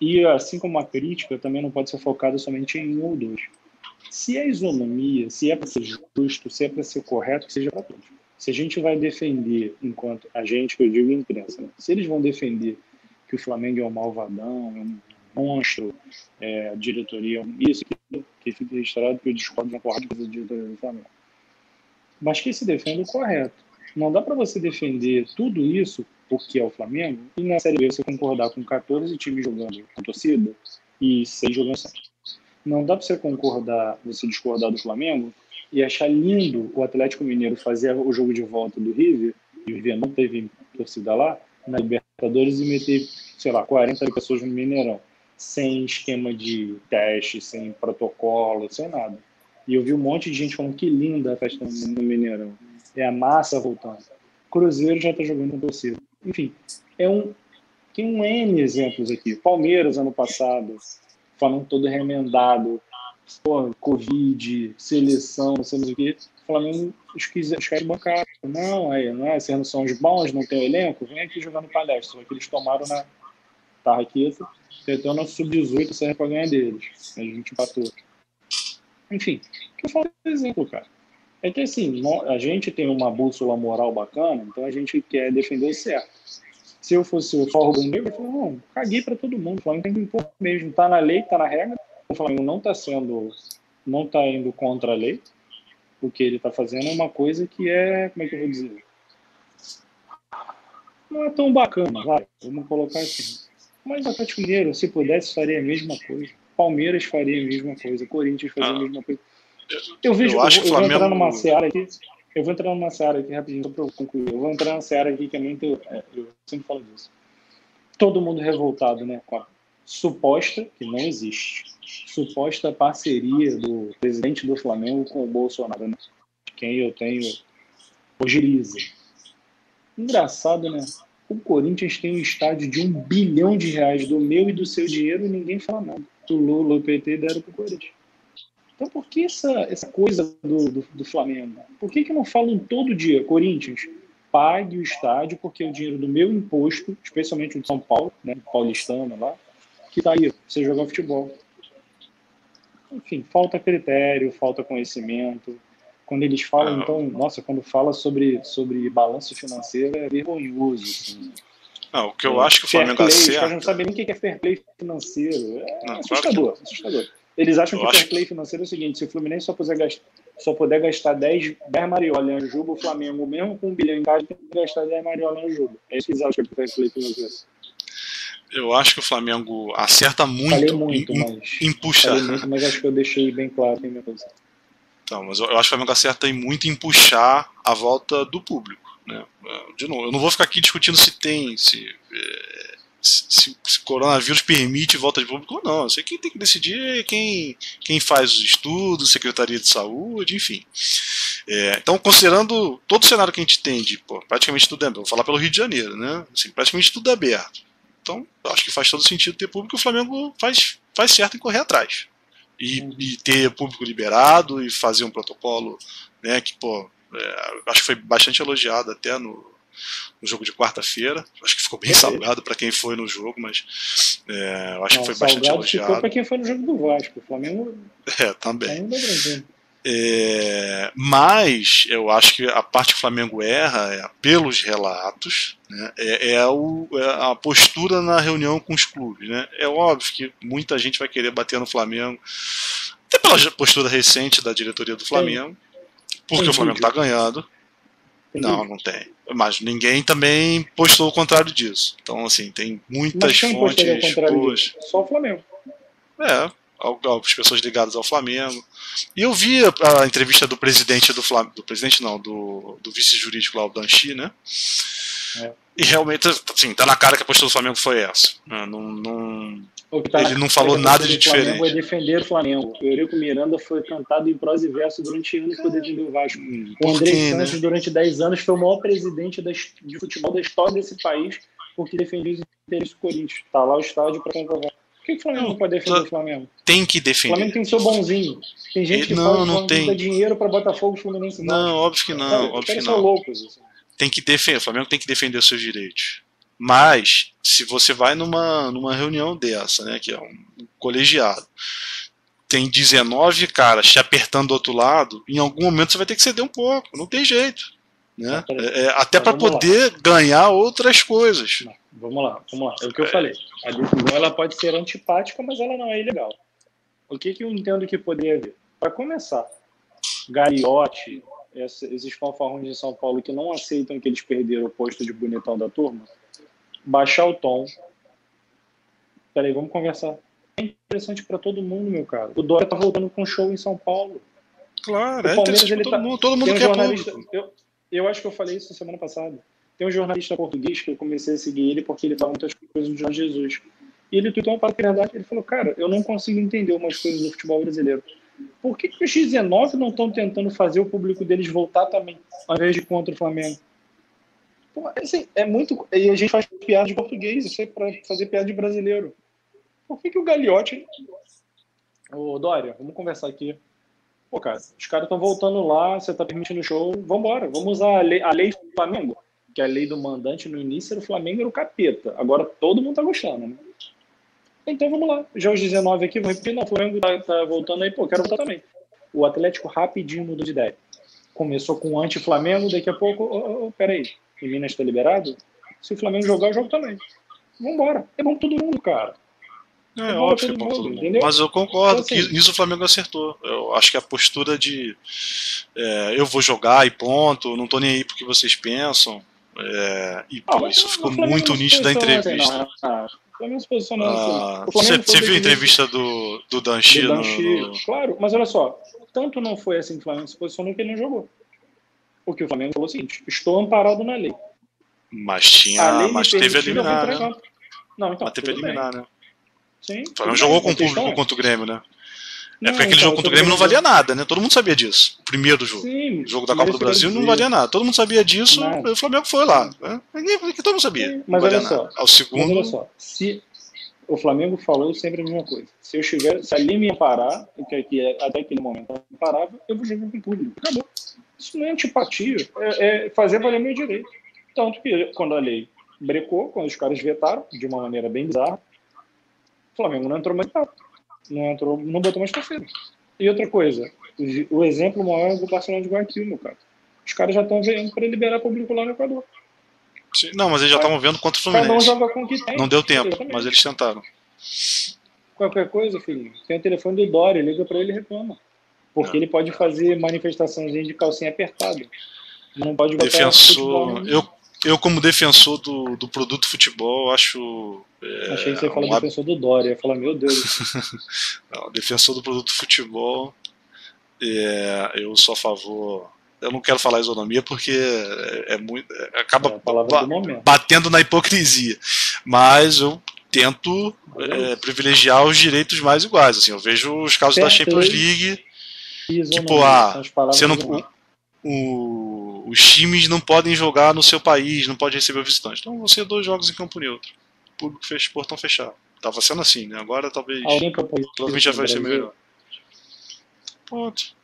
E assim como a crítica também não pode ser focada somente em um ou dois. Se é isonomia, se é para ser justo, se é para ser correto, que seja para todos. Se a gente vai defender, enquanto a gente, que eu digo imprensa, né? se eles vão defender que o Flamengo é um malvadão, é um monstro, é, a diretoria é um isso, que fica registrado que eu discordo de uma porrada da diretoria do Flamengo. Mas que se defenda o correto. Não dá para você defender tudo isso porque é o Flamengo, e na Série B você concordar com 14 times jogando com torcida e 6 jogando sem. Não dá para você concordar, você discordar do Flamengo e achar lindo o Atlético Mineiro fazer o jogo de volta do River, e o River não teve torcida lá, na Libertadores e meter, sei lá, 40 pessoas no Mineirão, sem esquema de teste, sem protocolo, sem nada. E eu vi um monte de gente falando que linda a festa no Mineirão. É a massa voltando. Cruzeiro já está jogando com torcida. Enfim, é um, Tem um N exemplos aqui. Palmeiras, ano passado, falando todo remendado, porra, Covid, seleção, não sei o que. O Flamengo, os, os caras bancaram. Não, aí, não é, vocês não são os bons, não tem elenco, vem aqui jogar no palestra. Só que eles tomaram na tarraqueta, tentando nosso sub-18 serve para ganhar deles. A gente empatou. Enfim, que eu falo exemplo, cara. É que assim, a gente tem uma bússola moral bacana, então a gente quer defender o certo. Se eu fosse o Forro Negro, eu falo, não, caguei para todo mundo. O Flamengo tem que impor mesmo. Tá na lei, tá na regra. O Flamengo não tá sendo, não tá indo contra a lei. O que ele tá fazendo é uma coisa que é, como é que eu vou dizer? Não é tão bacana, vai. Vamos colocar assim. Mas o Atlético Mineiro, se pudesse, faria a mesma coisa. Palmeiras faria a mesma coisa. Corinthians faria ah. a mesma coisa. Eu vejo, eu, acho eu, eu Flamengo... vou entrar numa seara aqui. Eu vou entrar numa seara aqui rapidinho para concluir. Eu vou entrar numa seara aqui que é muito. É, eu sempre falo disso. Todo mundo revoltado, né? Com a suposta, que não existe, suposta parceria do presidente do Flamengo com o Bolsonaro, né? Quem eu tenho ogiriza. Engraçado, né? O Corinthians tem um estádio de um bilhão de reais do meu e do seu dinheiro e ninguém fala nada. O Lula, o PT deram pro Corinthians. Então, por que essa, essa coisa do, do, do Flamengo? Por que, que não falam todo dia, Corinthians, pague o estádio, porque é o dinheiro do meu imposto, especialmente o de São Paulo, né, paulistano lá, que está aí, você jogar futebol. Enfim, falta critério, falta conhecimento. Quando eles falam, então, nossa, quando fala sobre, sobre balanço financeiro é vergonhoso. Assim. Não, o que eu acho que o Flamengo play, acerta... Os não sabem nem o que é fair play financeiro. É não, assustador, claro que... assustador. Eles acham eu que o fair play financeiro é o seguinte: se o Fluminense só puder gastar, só puder gastar 10, 10 mariolas no jogo, o Flamengo, mesmo com um bilhão em casa, tem que gastar 10 mariolas no jogo. É isso que eles acham que é fair play financeiro. Eu acho que o Flamengo acerta muito, muito em, mas, em puxar. Muito, mas acho que eu deixei bem claro em. Então, mas eu, eu acho que o Flamengo acerta muito em puxar a volta do público. Né? De novo, eu não vou ficar aqui discutindo se tem, se, é, se, se coronavírus permite volta de público ou não. Sei quem tem que decidir quem, quem faz os estudos, Secretaria de Saúde, enfim. É, então, considerando todo o cenário que a gente tem de pô, praticamente tudo é vou falar pelo Rio de Janeiro, né? Assim, praticamente tudo é aberto. Então, acho que faz todo sentido ter público e o Flamengo faz, faz certo em correr atrás. E, uhum. e ter público liberado e fazer um protocolo né, que, pô, é, acho que foi bastante elogiado até no, no jogo de quarta-feira. Acho que ficou bem é. salgado para quem foi no jogo, mas é, acho Não, que foi bastante elogiado. Ficou para quem foi no jogo do Vasco. O Flamengo. É, também. É, mas eu acho que a parte que o Flamengo erra é pelos relatos, né, é, é, o, é, a postura na reunião com os clubes. Né? É óbvio que muita gente vai querer bater no Flamengo, até pela postura recente da diretoria do Flamengo, porque o Flamengo está ganhando. Não, não tem. Mas ninguém também postou o contrário disso. Então, assim, tem muitas fontes boas. Só o Flamengo. É, algumas pessoas ligadas ao Flamengo. E eu vi a, a entrevista do presidente do Flamengo, do presidente não, do, do vice-jurídico lá, o Danchi, né? É. E realmente, assim, tá na cara que a postura do Flamengo foi essa. Né? Não, não, tá ele não falou nada de diferente. O Flamengo é defender o Flamengo. O Eurico Miranda foi cantado em prosa e verso durante anos para defender o Vasco. Hum, o André quê, Santos, né? durante 10 anos, foi o maior presidente de futebol da história desse país porque defendia os interesses do Corinthians. Tá lá o estádio para comprovar. Por que, que o Flamengo não, pode defender o Flamengo? Tem que defender. O Flamengo tem que ser bonzinho. Tem gente que não, fala não tem. dá dinheiro para Botafogo e Fluminense. Não, óbvio que não. Cara, óbvio que não. Loucos, assim. Tem que defender. O Flamengo tem que defender os seus direitos. Mas, se você vai numa, numa reunião dessa, né, que é um colegiado, tem 19 caras te apertando do outro lado, em algum momento você vai ter que ceder um pouco, não tem jeito. Né? É, é até para poder lá. ganhar outras coisas. Não, vamos lá, vamos lá. É o que eu falei. A decisão ela pode ser antipática, mas ela não é ilegal. O que, que eu entendo que poderia haver? Para começar, Gariote, esses fanfarrões de São Paulo que não aceitam que eles perderam o posto de bonitão da turma, baixar o tom. Peraí, vamos conversar. É interessante para todo mundo, meu cara. O Dória tá voltando com um show em São Paulo. Claro, o é interessante ele todo tá... mundo. Todo mundo um quer jornalista... eu, eu acho que eu falei isso semana passada. Tem um jornalista português que eu comecei a seguir ele porque ele fala muitas coisas do Jorge Jesus. E ele tweetou uma palavra verdade. Ele falou, cara, eu não consigo entender umas coisas do futebol brasileiro. Por que, que os 19 não estão tentando fazer o público deles voltar também, ao invés de contra o Flamengo? Pô, assim, é muito. E a gente faz piada de português, isso é pra fazer piada de brasileiro. Por que, que o Gagliotti. Ô, Dória, vamos conversar aqui. Pô, cara, os caras estão voltando lá, você tá permitindo o show, vambora, vamos usar a lei, a lei do Flamengo, que é a lei do mandante no início era o Flamengo era o capeta. Agora todo mundo tá gostando, né? Então vamos lá. Já os 19 aqui, vou repetir, o Flamengo tá, tá voltando aí, pô, quero voltar também. O Atlético rapidinho mudou de ideia. Começou com anti-Flamengo, daqui a pouco, oh, oh, peraí, em Minas está liberado? Se o Flamengo jogar, eu jogo também. Vambora. É bom pra todo mundo, cara. É, é óbvio que é bom todo mundo. Mas eu concordo então, assim, que nisso o Flamengo acertou. Eu acho que a postura de é, eu vou jogar e ponto, não tô nem aí porque vocês pensam. É, e ah, pô, isso ficou muito nítido da entrevista. Assim, não, o Flamengo se posicionou ah, Você, você viu a entrevista do, do Danchi? Do Danchi no, no... Claro, mas olha só, tanto não foi assim que o Flamengo se posicionou que ele não jogou. Porque o Flamengo falou o seguinte: estou amparado na lei. Mas tinha. Mas teve eliminar, né? Não, então. Mas teve eliminar, bem. né? Sim. O Flamengo jogou com o público contra o Grêmio, né? É porque aquele então, jogo contra o Grêmio não valia nada, né? Todo mundo sabia disso. O primeiro jogo. Sim, o jogo da Copa do Brasil não valia nada. Todo mundo sabia disso, nada. o Flamengo foi lá. Né? Todo mundo sabia. Sim, mas olha só. Ao segundo. Mas olha só. Se o Flamengo falou sempre a mesma coisa. Se eu estiver, se ali me parar, que aqui é, até aquele momento eu parava, eu vou jogar com o público. Acabou. Isso não é antipatia, é, é fazer valer meu direito. Tanto que quando a lei brecou, quando os caras vetaram, de uma maneira bem bizarra, o Flamengo não entrou mais não entrou, não botou mais torcida. E outra coisa, o, o exemplo maior é do Barcelona de Guayaquil, meu cara. Os caras já estão vendo para liberar público lá no Equador. Sim, não, mas eles já estavam vendo contra o Fluminense. Um tem. Não deu tempo, mas eles tentaram. Qualquer coisa, filho, tem o telefone do Dória, liga para ele e reclama. Porque ele pode fazer manifestaçãozinha de calcinha apertada. Não pode botar Defensor. Eu, eu, como defensor do, do produto futebol, acho. É, Achei que você falou um... defensor do Dória. Eu falar, meu Deus. não, defensor do produto futebol. É, eu sou a favor. Eu não quero falar isonomia porque é, é muito. É, acaba é batendo na hipocrisia. Mas eu tento é, privilegiar os direitos mais iguais. Assim, eu vejo os casos da Champions League. Tipo, ah, você não, o, os times não podem jogar no seu país, não pode receber o visitante. Então vão ser dois jogos em campo neutro. O público fez portão fechado. Tava sendo assim, né? Agora talvez. Alguém propôs provavelmente já vai ser melhor. Ponto.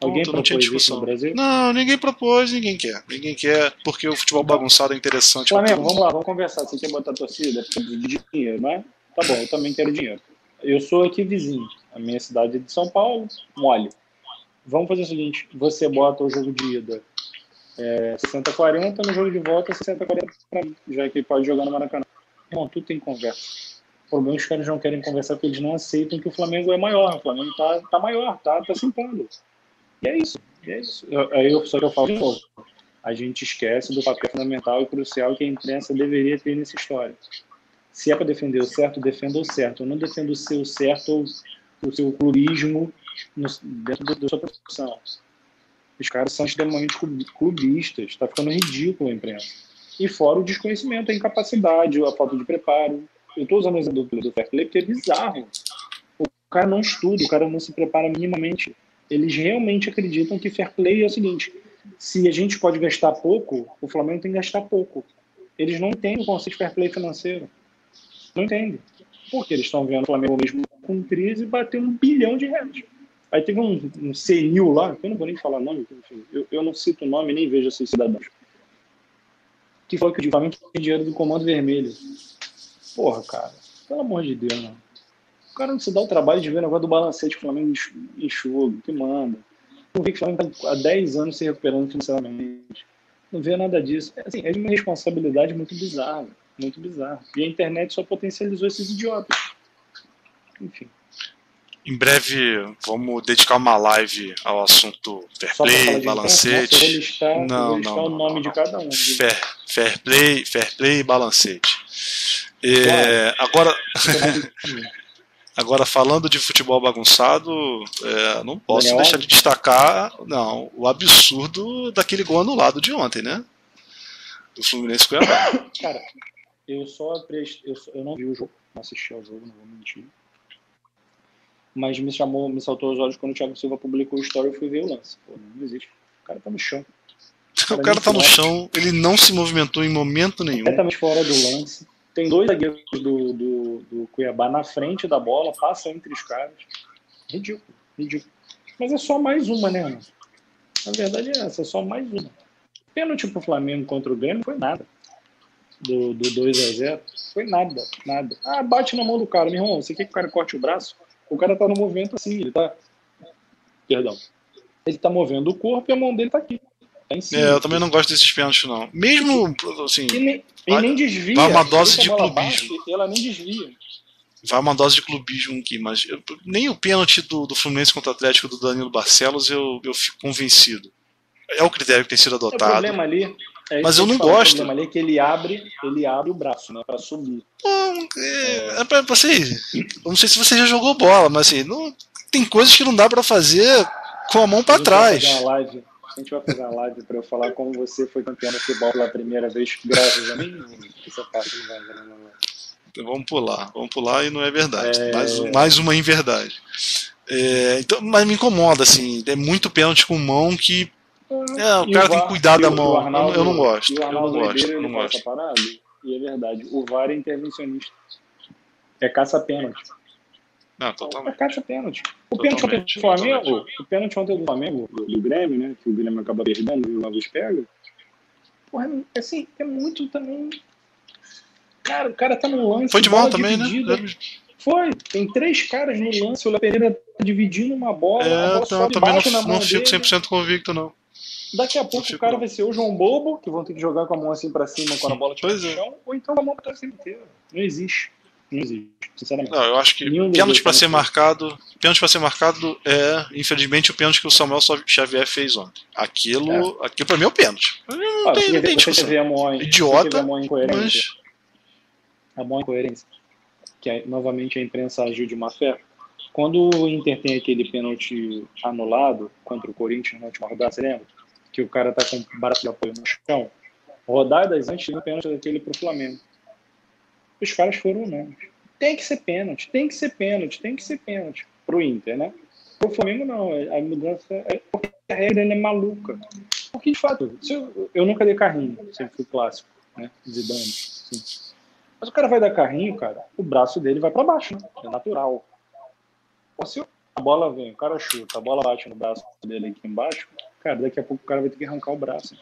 Alguém Ponto, não tinha discussão. Não, ninguém propôs, ninguém quer. Ninguém quer, porque o futebol bagunçado é interessante. Flamengo, vamos lá, vamos conversar. Você quer botar torcida? De dinheiro, não é? Tá bom, eu também quero dinheiro. Eu sou aqui vizinho. A minha cidade é de São Paulo, mole. Vamos fazer o seguinte: você bota o jogo de ida é, 60-40, no jogo de volta 60-40 para mim, já que pode jogar no Maracanã. Bom, tudo tem conversa. O problema é que os caras não querem conversar porque eles não aceitam que o Flamengo é maior. O Flamengo tá, tá maior, tá, tá se impondo. E é isso. E é isso. Aí eu, só que eu falo de novo. A gente esquece do papel fundamental e crucial que a imprensa deveria ter nessa história. Se é para defender o certo, defenda o certo. Eu não defendo o seu certo ou o seu clubismo no, dentro da sua profissão. Os caras são extremamente clubistas, está ficando ridículo a imprensa. E fora o desconhecimento, a incapacidade, a falta de preparo. Eu estou usando o exemplo do, do Fair Play porque é bizarro. O cara não estuda, o cara não se prepara minimamente. Eles realmente acreditam que Fair Play é o seguinte: se a gente pode gastar pouco, o Flamengo tem que gastar pouco. Eles não entendem o conceito de Fair Play financeiro. Não entendem. Porque eles estão vendo o Flamengo mesmo com crise bater um bilhão de reais. Aí teve um, um senil lá, que eu não vou nem falar nome, eu, eu não cito o nome nem vejo esses cidadãos, que falou que o Flamengo tem dinheiro do Comando Vermelho. Porra, cara, pelo amor de Deus, mano. O cara não se dá o trabalho de ver o negócio do balancete que o Flamengo enxuga, que manda. Não vê que o Flamengo está há 10 anos se recuperando financeiramente. Não vê nada disso. É, assim, é uma responsabilidade muito bizarra. Muito bizarra. E a internet só potencializou esses idiotas. Enfim. Em breve vamos dedicar uma live ao assunto fair play, balancete. Listar, não, não, o nome não, de cada um. Fair, fair play, fair play e balancete. É, agora, agora falando de futebol bagunçado, é, não posso Daniel deixar de destacar, não, o absurdo daquele gol anulado de ontem, né? Do Fluminense Cuiabá. Cara, eu só, eu, eu não vi o jogo, não assisti ao jogo, não vou mentir mas me chamou, me saltou os olhos quando o Thiago Silva publicou o story, eu fui ver o lance. Pô, não existe. O cara tá no chão. o cara tá no chão, ele não se movimentou em momento nenhum. Completamente fora do lance. Tem dois zagueiros do, do, do Cuiabá na frente da bola, passa entre os caras. Ridículo, ridículo. Mas é só mais uma, né, mano? A verdade é essa, é só mais uma. Pênalti pro Flamengo contra o Grêmio foi nada. Do, do 2 a 0 Foi nada, nada. Ah, bate na mão do cara, meu irmão. Você quer que o cara corte o braço? O cara tá no movimento assim, ele tá. Perdão. Ele tá movendo o corpo e a mão dele tá aqui. Tá cima, é, eu também não gosto desses pênaltis, não. Mesmo, assim. E nem, e nem desvia. Vai uma dose de clubismo. Bate, ela nem desvia. Vai uma dose de clubismo aqui, mas eu, nem o pênalti do, do Fluminense contra o Atlético do Danilo Barcelos eu, eu fico convencido. É o critério que tem sido adotado. O problema ali é mas eu não gosto. O ali é que ele abre, ele abre o braço, né, para subir. Não, é, é pra, assim, eu não sei se você já jogou bola, mas assim, não, tem coisas que não dá para fazer com a mão para trás. Live, a gente vai fazer uma live para eu falar como você foi campeão no futebol pela primeira vez, graças a mim. Não vai, não vai. Então vamos pular, vamos pular e não é verdade. É... Mais, mais uma inverdade. É, então, mas me incomoda, assim, é muito pênalti com mão que é, o cara o tem que cuidar da mão. Arnaldo, eu não gosto. eu não gosto. não gosto. Parada, e é verdade. O VAR é intervencionista. É caça-pênalti. Não, totalmente. É caça-pênalti. O pênalti ontem do Flamengo, o pênalti ontem do Flamengo, do Grêmio, né? Que o Grêmio acaba perdendo e o Lagos pega. Porra, assim, é muito também. Cara, o cara tá no lance. Foi de mão também, né? Foi. Tem três caras no lance. O Léo Pereira tá dividindo uma bola. É, bola também não, não fico 100% convicto, não. Daqui a pouco o cara vai ser o João Bobo, que vão ter que jogar com a mão assim pra cima quando a bola estiver no é. chão, ou então com a mão pra cima inteira. Não existe. Não existe, sinceramente. Não, eu acho que pênalti para ser marcado, pênalti para ser marcado é, infelizmente, o pênalti que o Samuel Xavier fez ontem. Aquilo, é. aquilo para mim é o pênalti. Não ah, tem, não tem discussão. A mão, Idiota, a mão mas... A mão incoerência. Que novamente a imprensa agiu de má fé. Quando o Inter tem aquele pênalti anulado contra o Corinthians na última rodada, você lembra? Que o cara tá com o braço de apoio no chão, rodadas antes do pênalti daquele pro Flamengo. Os caras foram unânimes. Tem que ser pênalti, tem que ser pênalti, tem que ser pênalti pro Inter, né? Pro Flamengo não, a mudança é a regra é maluca. Porque de fato, eu, eu, nunca dei carrinho, sempre fui clássico, né? Zidane, sim. Mas o cara vai dar carrinho, cara, o braço dele vai para baixo, né? É natural. Se a bola vem, o cara chuta, a bola bate no braço dele aqui embaixo, cara, daqui a pouco o cara vai ter que arrancar o braço.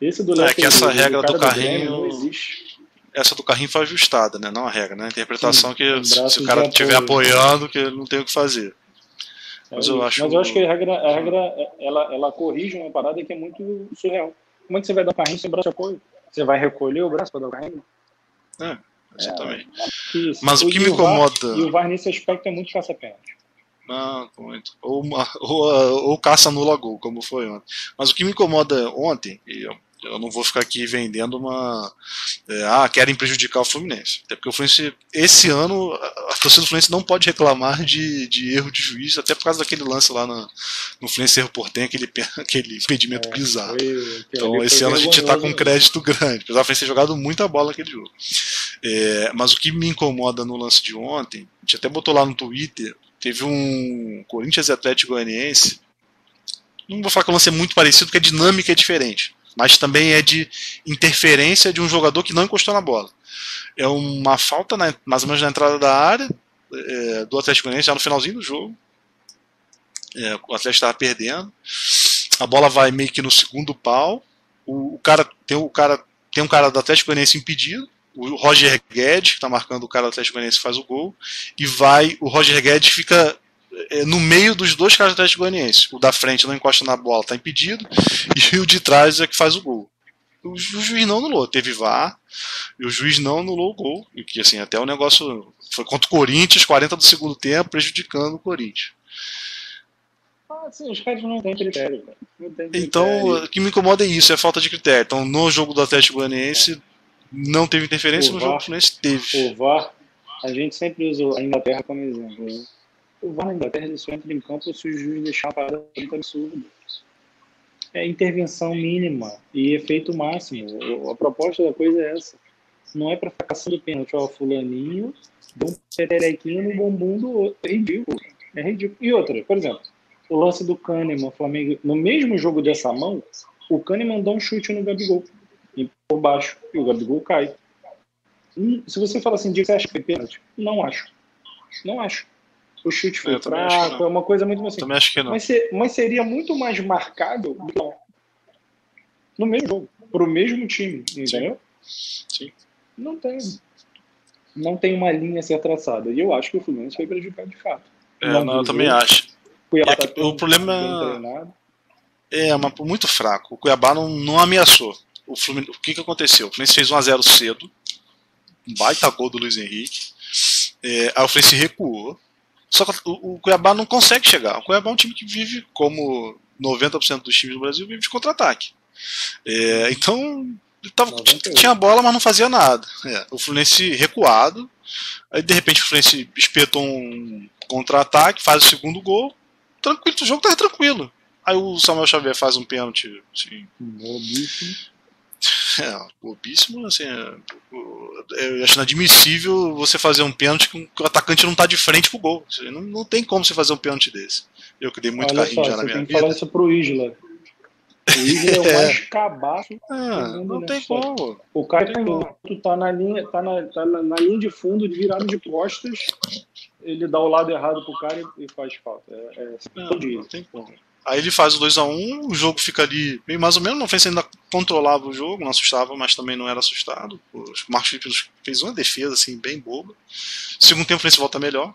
Esse do É que essa regra do, do carrinho não existe. Essa do carrinho foi ajustada, né? Não a regra, né? A interpretação Sim, que se o cara estiver apoiando, que ele não tem o que fazer. É mas, eu acho... mas eu acho que a regra, a regra ela, ela corrige uma parada que é muito surreal. Como é que você vai dar carrinho sem braço de apoio? Você vai recolher o braço para dar o carrinho? É, exatamente. É, mas o que me incomoda. e o VAR nesse aspecto é muito caça-pênalti. Não, muito. Ou, uma, ou, ou caça nula gol, como foi ontem. Mas o que me incomoda ontem, e eu, eu não vou ficar aqui vendendo uma. É, ah, querem prejudicar o Fluminense. Até porque o Fluminense, esse ano, a torcida do Fluminense não pode reclamar de, de erro de juiz, até por causa daquele lance lá no, no Fluminense Erro Portem, aquele, aquele impedimento é, bizarro. Foi, então, esse ano a gente está com um crédito grande, apesar do Fluminense ter jogado muita bola naquele jogo. É, mas o que me incomoda no lance de ontem, a gente até botou lá no Twitter, Teve um Corinthians e Atlético Goianiense. Não vou falar que o lance é muito parecido, porque a dinâmica é diferente. Mas também é de interferência de um jogador que não encostou na bola. É uma falta na, mais ou menos na entrada da área é, do Atlético Goianiense, já no finalzinho do jogo. É, o Atlético estava perdendo. A bola vai meio que no segundo pau. O, o, cara tem o cara tem um cara do Atlético Goianiense impedido o Roger Guedes, que está marcando o cara do Atlético Goianiense, faz o gol, e vai, o Roger Guedes fica é, no meio dos dois caras do Atlético Goianiense. O da frente não encosta na bola, está impedido, e o de trás é que faz o gol. O, juiz não anulou, teve VAR, e o juiz não anulou o gol, e que assim, até o negócio foi contra o Corinthians, 40 do segundo tempo, prejudicando o Corinthians. Ah, sim, os caras não têm critério, não tem critério. Então, o que me incomoda é isso, é a falta de critério. Então, no jogo do Atlético Goianiense, não teve interferência, o no VAR, jogo Fluminense teve. O VAR, a gente sempre usa a Inglaterra como exemplo. Né? O VAR na Inglaterra ele só entra em campo se o juiz deixar a parada muito absurda. É intervenção mínima e efeito máximo. A proposta da coisa é essa. Não é para ficar caçando pênalti. Ó, fulaninho deu um no bumbum do outro. É ridículo. É ridículo. E outra, por exemplo, o lance do Kahneman, Flamengo, no mesmo jogo dessa mão, O Kahneman dá um chute no Gabigol, por baixo, e o Gabigol cai. Se você fala assim, você acha que foi pênalti? Não acho. Não acho. O chute foi fraco, é uma coisa muito assim. Também acho que não. Mas, mas seria muito mais marcado no mesmo jogo, pro mesmo time, entendeu? Sim. Sim. Não tem. Não tem uma linha a ser traçada. E eu acho que o Fluminense foi prejudicado de fato. É, não, eu também acho. É que, o problema é uma, muito fraco. O Cuiabá não, não ameaçou. O, Fluminense, o que, que aconteceu? O Fluminense fez 1x0 cedo. Um baita gol do Luiz Henrique. É, aí o Fluminense recuou. Só que o, o, Cuiabá não consegue chegar. O Cuiabá é um time que vive, como 90% dos times do Brasil, vive de contra-ataque. É, então, tava, tinha bola, mas não fazia nada. É, o Fluminense recuado. Aí, de repente, o Fluminense espetou um contra-ataque, faz o segundo gol. Tranquilo, o jogo tá tranquilo. Aí o Samuel Xavier faz um pênalti. Assim. É, bobíssimo, assim. É, eu acho inadmissível você fazer um pênalti que o atacante não tá de frente pro gol. Não, não tem como você fazer um pênalti desse. Eu que dei muito Olha carrinho só, já na minha tem vida. falar isso pro Isla. O Isla é o é. mais cabaço. Ah, não tem como. O cara tá na linha, tá na, tá na, linha de fundo, virado de costas. Ele dá o lado errado pro cara e, faz falta. É, é não, não tem como. Aí ele faz o 2x1, um, o jogo fica ali bem mais ou menos. Não fez ainda controlava o jogo, não assustava, mas também não era assustado. O Marcos Felipe fez uma defesa assim, bem boba. Segundo tempo, o Fluminense volta melhor.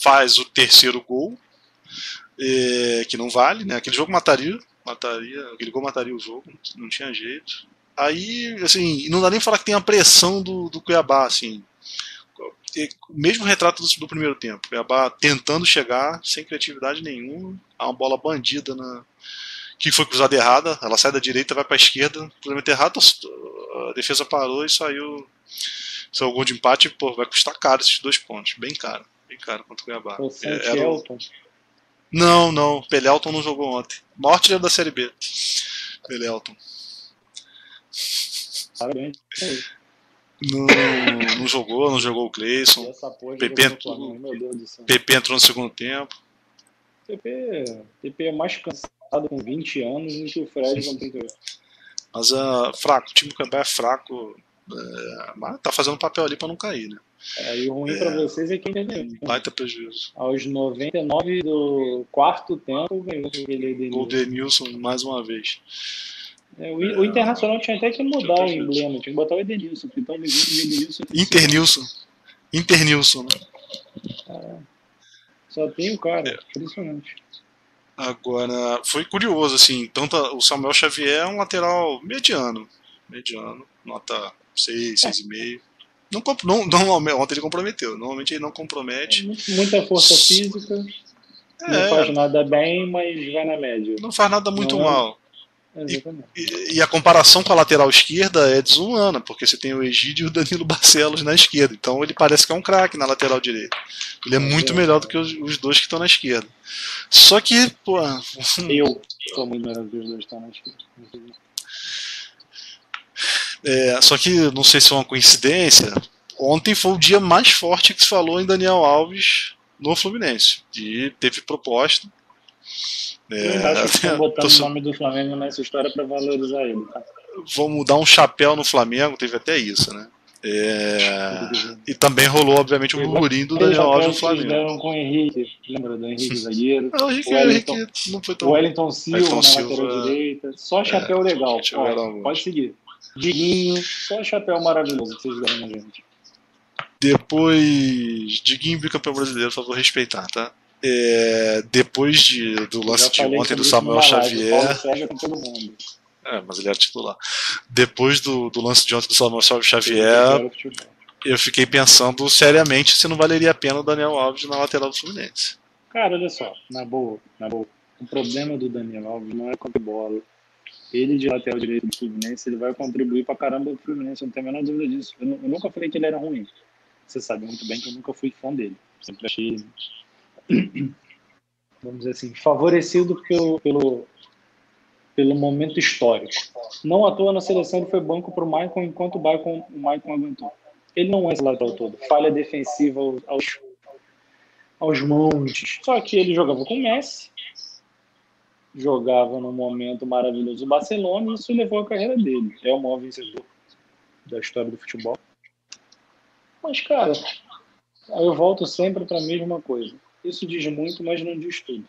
Faz o terceiro gol, é, que não vale, né? Aquele jogo mataria, mataria, aquele gol mataria o jogo, não tinha jeito. Aí, assim, não dá nem falar que tem a pressão do, do Cuiabá, assim o mesmo retrato do, do, primeiro tempo. Cuiabá tentando chegar sem criatividade nenhuma. Há uma bola bandida na que foi cruzada errada. Ela sai da direita, vai para a esquerda. Cruzamento errado, a defesa parou e saiu. Saiu o gol de empate. Pô, vai custar caro esses dois pontos. Bem caro. Bem caro contra o Cuiabá. O é, Era. Não, não. Pelelton não jogou ontem. Artilheiro da Série B. Pelelton. Parabéns. Não, não jogou, não jogou o Cleison. Entrou, Pepe entrou no segundo tempo. Pepe, Pepe é mais cansado com 20 anos do que o Fred com 38. Mas uh, fraco, o time do Cuiabá é fraco, é, mas tá fazendo papel ali para não cair, né? É, e o ruim é, para vocês é quem entendeu. Baita prejuízo. Aos 99 do quarto tempo, ganhou aquele Edenilson. Denilson mais uma vez. É, o, o, Internacional tinha até que mudar o emblema, tinha que botar o Edenilson, porque então o Edenilson. Internilson. Internilson, né? É, só tem o cara, é. impressionante. Agora, foi curioso, assim, tanto o Samuel Xavier é um lateral mediano. Mediano, nota 6, 6,5. Não, não, não, ontem ele comprometeu. Normalmente ele não compromete. É, muita força física. É, não faz nada bem, mas vai na média. Não faz nada muito não, é mal. E, e, e, a comparação com a lateral esquerda é desumana, porque você tem o Egídio e o Danilo Barcelos na esquerda. Então ele parece que é um craque na lateral direita. Ele é, é muito melhor do que os, os dois que estão na esquerda. Só que, pô. Eu sou muito melhor do que os dois que estão na esquerda. É, só que não sei se é uma coincidência. Ontem foi o dia mais forte que se falou em Daniel Alves no Fluminense. E teve proposta é, acho que estão botando tô... o nome do Flamengo nessa história para valorizar ele. Tá? Vamos dar um chapéu no Flamengo, teve até isso, né? É... E também rolou, obviamente, o burburinho do Daniel Alves no Flamengo. Fizeram com o Henrique, lembra do Henrique zagueiro? Não, o Henrique, Wellington, Henrique não foi tão O Wellington Silva Wellington na Silva, lateral direita. Só chapéu é, legal. Pode, pode seguir. Diguinho, só chapéu maravilhoso que vocês deram na gente. Depois, Diguinho bicampeão brasileiro, por favor, respeitar, tá? É, depois de, do lance de ontem do Samuel Xavier. É, mas ele era titular. Depois do, do lance de ontem do Samuel Xavier, eu fiquei pensando seriamente se não valeria a pena o Daniel Alves na lateral do Fluminense. Cara, olha só, na boa, na boa. O problema do Daniel Alves não é com a bola. Ele de lateral direito do Fluminense, ele vai contribuir pra caramba do Fluminense, eu não tenho a menor dúvida disso. Eu, eu nunca falei que ele era ruim. Você sabe muito bem que eu nunca fui fã dele. Sempre achei vamos dizer assim, favorecido pelo, pelo, pelo momento histórico. Não à toa na seleção ele foi banco para o Maicon, enquanto o Maicon, o Maicon aguentou. Ele não é esse lateral todo. Falha defensiva aos, aos montes. Só que ele jogava com o Messi jogava num momento maravilhoso do Barcelona e isso levou a carreira dele. É o maior vencedor da história do futebol. Mas, cara, eu volto sempre para a mesma coisa. Isso diz muito, mas não diz tudo.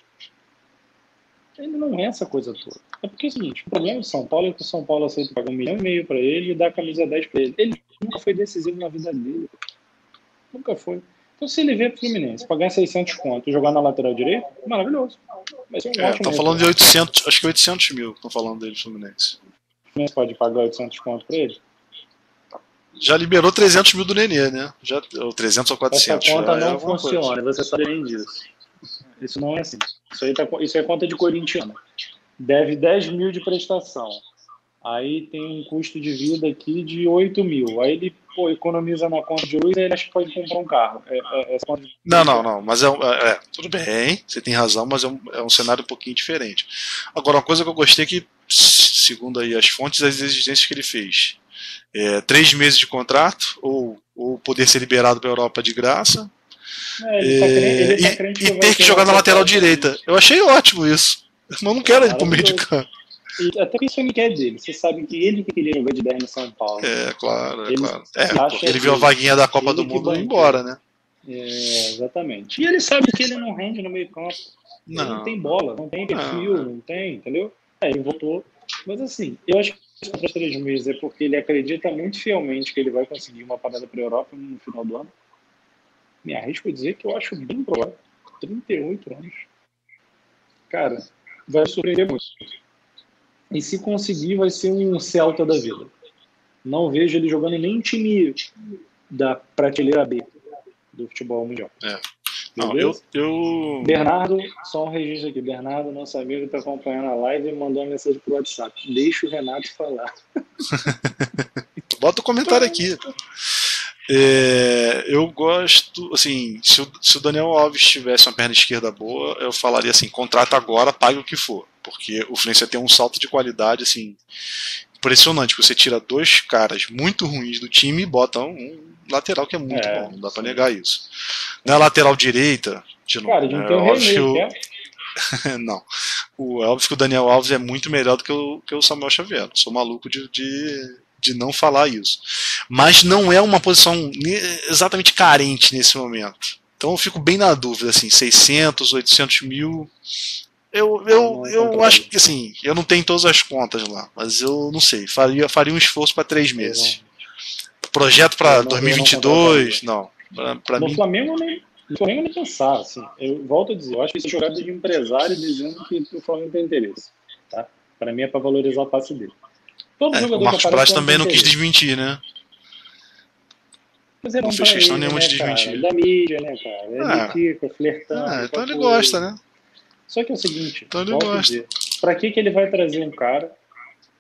Ele não é essa coisa toda. É porque é o seguinte: o problema do São Paulo é que o São Paulo aceita pagar um milhão e meio para ele e dá a camisa 10 para ele. Ele nunca foi decisivo na vida dele. Nunca foi. Então, se ele vier pro Fluminense, pagar 600 conto e jogar na lateral direita, maravilhoso. Um é, Estão falando de 800, acho que 800 mil estão falando dele, Fluminense. O Fluminense pode pagar 800 conto para ele? Já liberou 300 mil do Nenê, né? Já, ou 300 ou 400. Essa conta não é funciona, coisa. você sabe bem disso. Isso não é assim. Isso, aí tá, isso é conta de corintiano. Deve 10 mil de prestação. Aí tem um custo de vida aqui de 8 mil. Aí ele pô, economiza na conta de luz e ele acha que pode comprar um carro. É, é, é não, não, não. Mas é, é, é, tudo bem, você tem razão, mas é um, é um cenário um pouquinho diferente. Agora, uma coisa que eu gostei é que, segundo aí as fontes, as exigências que ele fez. É, três meses de contrato, ou, ou poder ser liberado para a Europa de graça. É, ele tá crente, ele tá e, e ter que jogar na lateral direita. Eu achei ótimo isso. Mas não quero ele pro meio de campo. E até que isso é quer dele. Você sabe que ele que queria jogar de 10 no São Paulo. É, claro, é ele, claro. É, ele viu a vaguinha da Copa do Mundo e ir embora, né? É, exatamente. E ele sabe que ele não rende no meio campo. Não. Ele não tem bola, não tem perfil, não, não tem, entendeu? Aí ele voltou. Mas assim, eu acho que os três meses é porque ele acredita muito fielmente que ele vai conseguir uma parada para a Europa no final do ano. Me arrisco a dizer que eu acho bem provável. 38 anos. Cara, vai surpreender muito. E se conseguir, vai ser um Celta da vida. Não vejo ele jogando nem time da prateleira B do futebol mundial. É. Não, eu, eu... Bernardo, só um registro aqui. Bernardo, nosso amigo, está acompanhando a live e mandou uma mensagem pro WhatsApp. Deixa o Renato falar. Bota o comentário aqui. É, eu gosto, assim, se o, se o, Daniel Alves tivesse uma perna esquerda boa, eu falaria assim, contrata agora, pague o que for, porque o Fluminense tem um salto de qualidade, assim, impressionante, você tira dois caras muito ruins do time e bota um, lateral que é muito é, bom, não dá para negar isso. Na lateral direita, de novo, Cara, é, óbvio, é? não. O, é óbvio que o Daniel Alves é muito melhor do que o, que o Samuel Xavier. Sou maluco de, de de não falar isso. Mas não é uma posição exatamente carente nesse momento. Então eu fico bem na dúvida, assim, 600, 800 mil. Eu, eu, eu acho que assim, eu não tenho todas as contas lá, mas eu não sei, faria, faria um esforço para três meses. Projeto para 2022, não. Pra, no mim... Flamengo nem, no Flamengo nem pensar, assim. Eu volto a dizer, eu acho que isso é jogada de empresário dizendo que o Flamengo tem interesse, tá? Para mim é para valorizar o passe dele. Todo é, jogador o Marcos Braz também não quis desmentir, né? Mas é não fez questão nenhuma né, de desmentir. Da mídia, né, cara? Ele ah, fica flertando. Ah, então ele gosta, né? Só que é o seguinte, então. Para que, que ele vai trazer um cara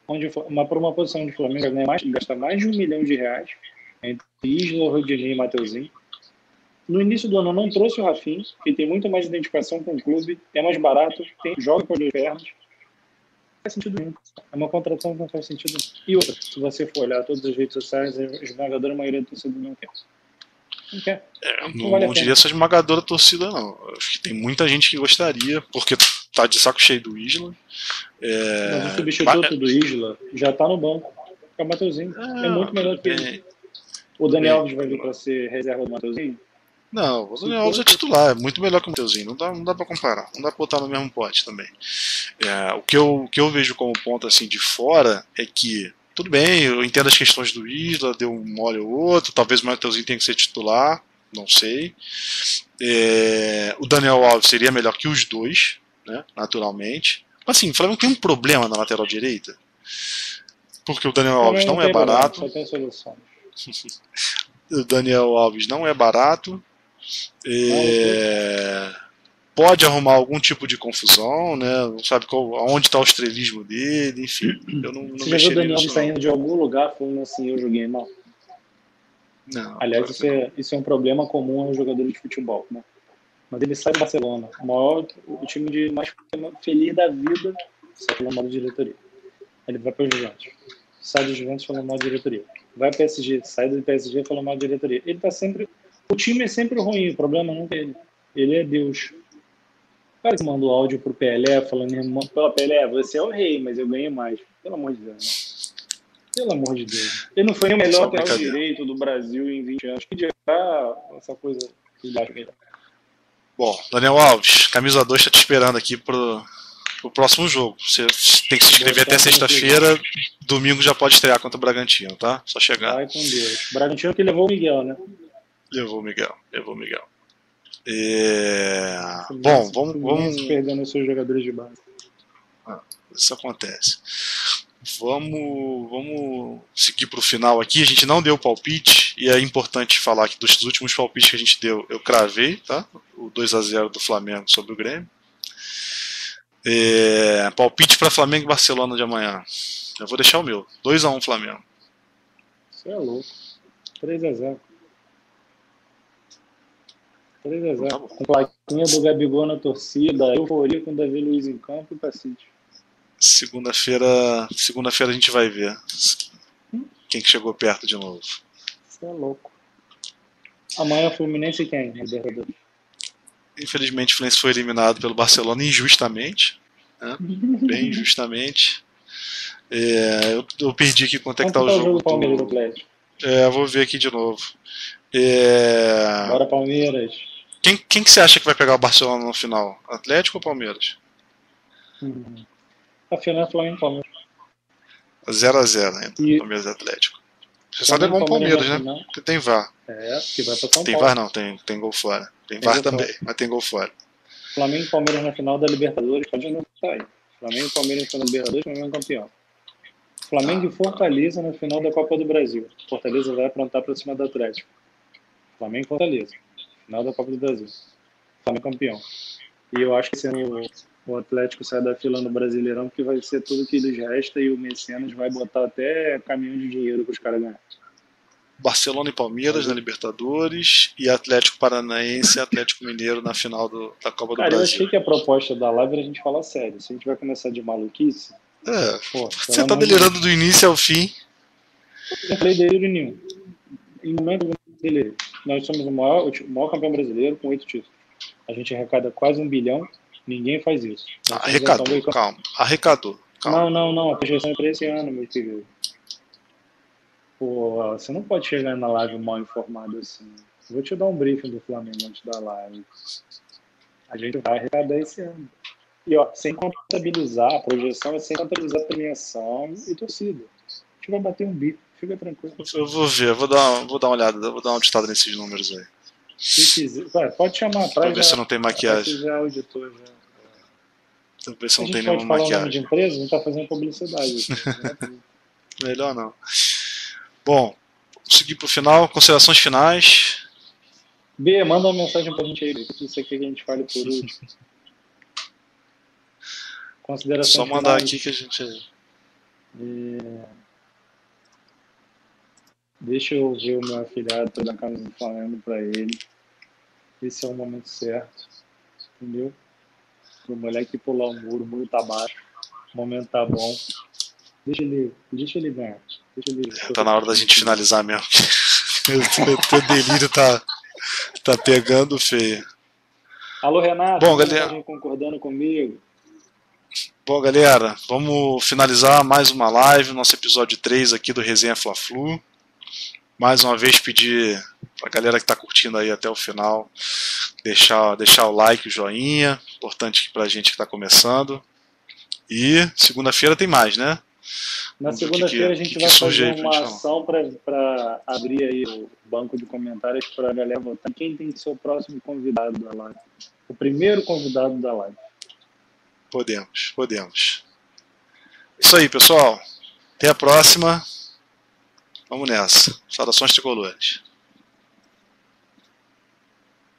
onde uma, para uma posição de Flamengo né, mais, gasta mais de um milhão de reais entre Isla, Rodinei e Mateuzinho? No início do ano não trouxe o Rafinha, que tem muito mais identificação com o clube, é mais barato, tem, joga por dois pernas, faz sentido nenhum. É uma contratação que não faz sentido nenhum. E outra, se você for olhar todas as redes sociais, a esmagadora maioria do torcedor não quer. Não. É, não, não, vale não diria essa esmagadora torcida, não. Acho que tem muita gente que gostaria, porque tá de saco cheio do Isla. É... Mas o substituto Mas... do Isla já tá no banco. É o Mateuzinho. É, é muito melhor que ele. O Daniel Alves vai vir para ser reserva do Mateuzinho? Não, o Daniel Alves é titular, é muito melhor que o Mateuzinho, não dá, não dá pra comparar, não dá pra botar no mesmo pote também. É, o, que eu, o que eu vejo como ponto assim de fora é que, tudo bem, eu entendo as questões do Isla, deu um mole ou outro, talvez o Mateuzinho tenha que ser titular, não sei. É, o Daniel Alves seria melhor que os dois, né, naturalmente. Mas assim, o Flamengo tem um problema na lateral direita, porque o Daniel Alves não, não é barato. o Daniel Alves não é barato. É, pode arrumar algum tipo de confusão, né? Não sabe qual, onde está o estrelismo dele, enfim. Eu não, não Você já viu o Daniel saindo de algum lugar falando assim, eu joguei mal? Não. Aliás, isso é, isso é um problema comum aos jogadores de futebol, né? Mas ele sai do Barcelona, o maior, o time de mais feliz da vida, sai pela mal diretoria. Ele vai para o Juventus. Sai do Juventus falando mal diretoria. Vai para o PSG, sai do PSG falando mal diretoria. Ele está sempre o time é sempre ruim, o problema não é ele. Ele é Deus. Cara que mandou áudio pro PLE falando, irmão, pela PLE, você é o rei, mas eu ganhei mais. Pelo amor de Deus. Né? Pelo amor de Deus. Ele não foi o melhor lateral direito do Brasil em 20 anos. Que dirá essa coisa que ele acha. Bom, Daniel Alves, camisa 2 está te esperando aqui pro, pro próximo jogo. Você tem que se inscrever até sexta-feira. Domingo já pode estrear contra o Bragantino, tá? Só chegar. Vai com Deus. Bragantino que levou o Miguel, né? Levou o Miguel, levou o Miguel. É... Bom, vamos. vamos... perdendo seus jogadores de base. Ah, isso acontece. Vamos, vamos seguir para o final aqui. A gente não deu palpite e é importante falar que dos últimos palpites que a gente deu, eu cravei, tá? O 2 a 0 do Flamengo sobre o Grêmio. É, palpite para Flamengo e Barcelona de amanhã. Eu vou deixar o meu. 2 a 1 Flamengo. Você é louco. 3 a 0. 3 a 0. Tá com plaquinha do Gabigol na torcida, euforia com o Davi Luiz em campo e cacete. Segunda-feira, segunda-feira a gente vai ver quem que chegou perto de novo. Você é louco. Amanhã Fluminense quem? Libertadores. Infelizmente o Fluminense foi eliminado pelo Barcelona injustamente. Né? Bem injustamente. É, eu, eu, perdi aqui quanto é que tá o jogo. jogo do. É, vou ver aqui de novo. É... Bora Palmeiras. Quem, quem que você acha que vai pegar o Barcelona no final? Atlético ou Palmeiras? Uhum. A final é Flamengo e Palmeiras. 0x0 ainda, e... Palmeiras e Atlético. Você só levou um Palmeiras, né? Porque tem VAR. É, que vai pra São Tem VAR não, tem, tem gol fora. Tem, tem VAR também, fora. mas tem gol fora. Flamengo e Palmeiras na final da Libertadores, pode não sair. Flamengo e Palmeiras na final da Libertadores, Flamengo campeão. Flamengo e Fortaleza na final da Copa do Brasil. Fortaleza vai aprontar pra cima do Atlético. Flamengo e Fortaleza. Final da Copa do Brasil. Flamengo campeão. E eu acho que esse ano o Atlético sai da fila no Brasileirão, porque vai ser tudo que lhes resta e o Mecenas vai botar até caminhão de dinheiro para os caras ganharem. Barcelona e Palmeiras na Libertadores e Atlético Paranaense e Atlético Mineiro na final do, da Copa Cara, do Brasil. eu achei que a proposta da live era a gente falar sério. Se a gente vai começar de maluquice. É, pô, você tá delirando do início ao fim. Eu não falei delírio nenhum. Em momento delírio. Nós somos o maior, o maior campeão brasileiro com oito títulos. A gente arrecada quase um bilhão Ninguém faz isso. Arrecadou, calma. Arrecadou. Calma. Não, não, não. A projeção é para esse ano, meu filho. Pô, você não pode chegar na live mal informado assim. vou te dar um briefing do Flamengo antes da live. A gente vai arrecadar esse ano. E ó, sem contabilizar, a projeção é sem contabilizar premiação e torcida. A gente vai bater um bico, fica tranquilo. Eu vou ver, vou dar, vou dar uma olhada, vou dar uma auditada nesses números aí. Se quiser, vai, pode chamar pra ver se não tem maquiagem. Já auditor, já. Pra ver se não tem nenhuma maquiagem. Nome de empresa, não tá fazendo publicidade. Né? Melhor não. Bom, seguir pro final. Considerações finais. B, manda uma mensagem pra gente aí, o que você quer que a gente fale por último. Considerações Só mandar finais. aqui que a gente. É... Deixa eu ver o meu afilhado dar camisa do Flamengo pra ele. Esse é o momento certo. Entendeu? O moleque pular o muro, o muro tá baixo. O momento tá bom. Deixa ele, deixa ele ganhar. Deixa ele, tá na hora da gente finalizar mesmo. o teu delírio tá, tá pegando feio. Alô, Renato. Bom, galera. concordando comigo. Bom, galera, vamos finalizar mais uma live, nosso episódio 3 aqui do Resenha Fla-Flu mais uma vez pedir para a galera que está curtindo aí até o final deixar, deixar o like, o joinha, importante para a gente que está começando. E segunda-feira tem mais, né? Na segunda-feira a gente vai fazer uma ação para abrir aí o banco de comentários para a galera votar. Quem tem que ser o próximo convidado da live? O primeiro convidado da live. Podemos, podemos. Isso aí, pessoal. Até a próxima. Vamos nessa. Saudações tricolores.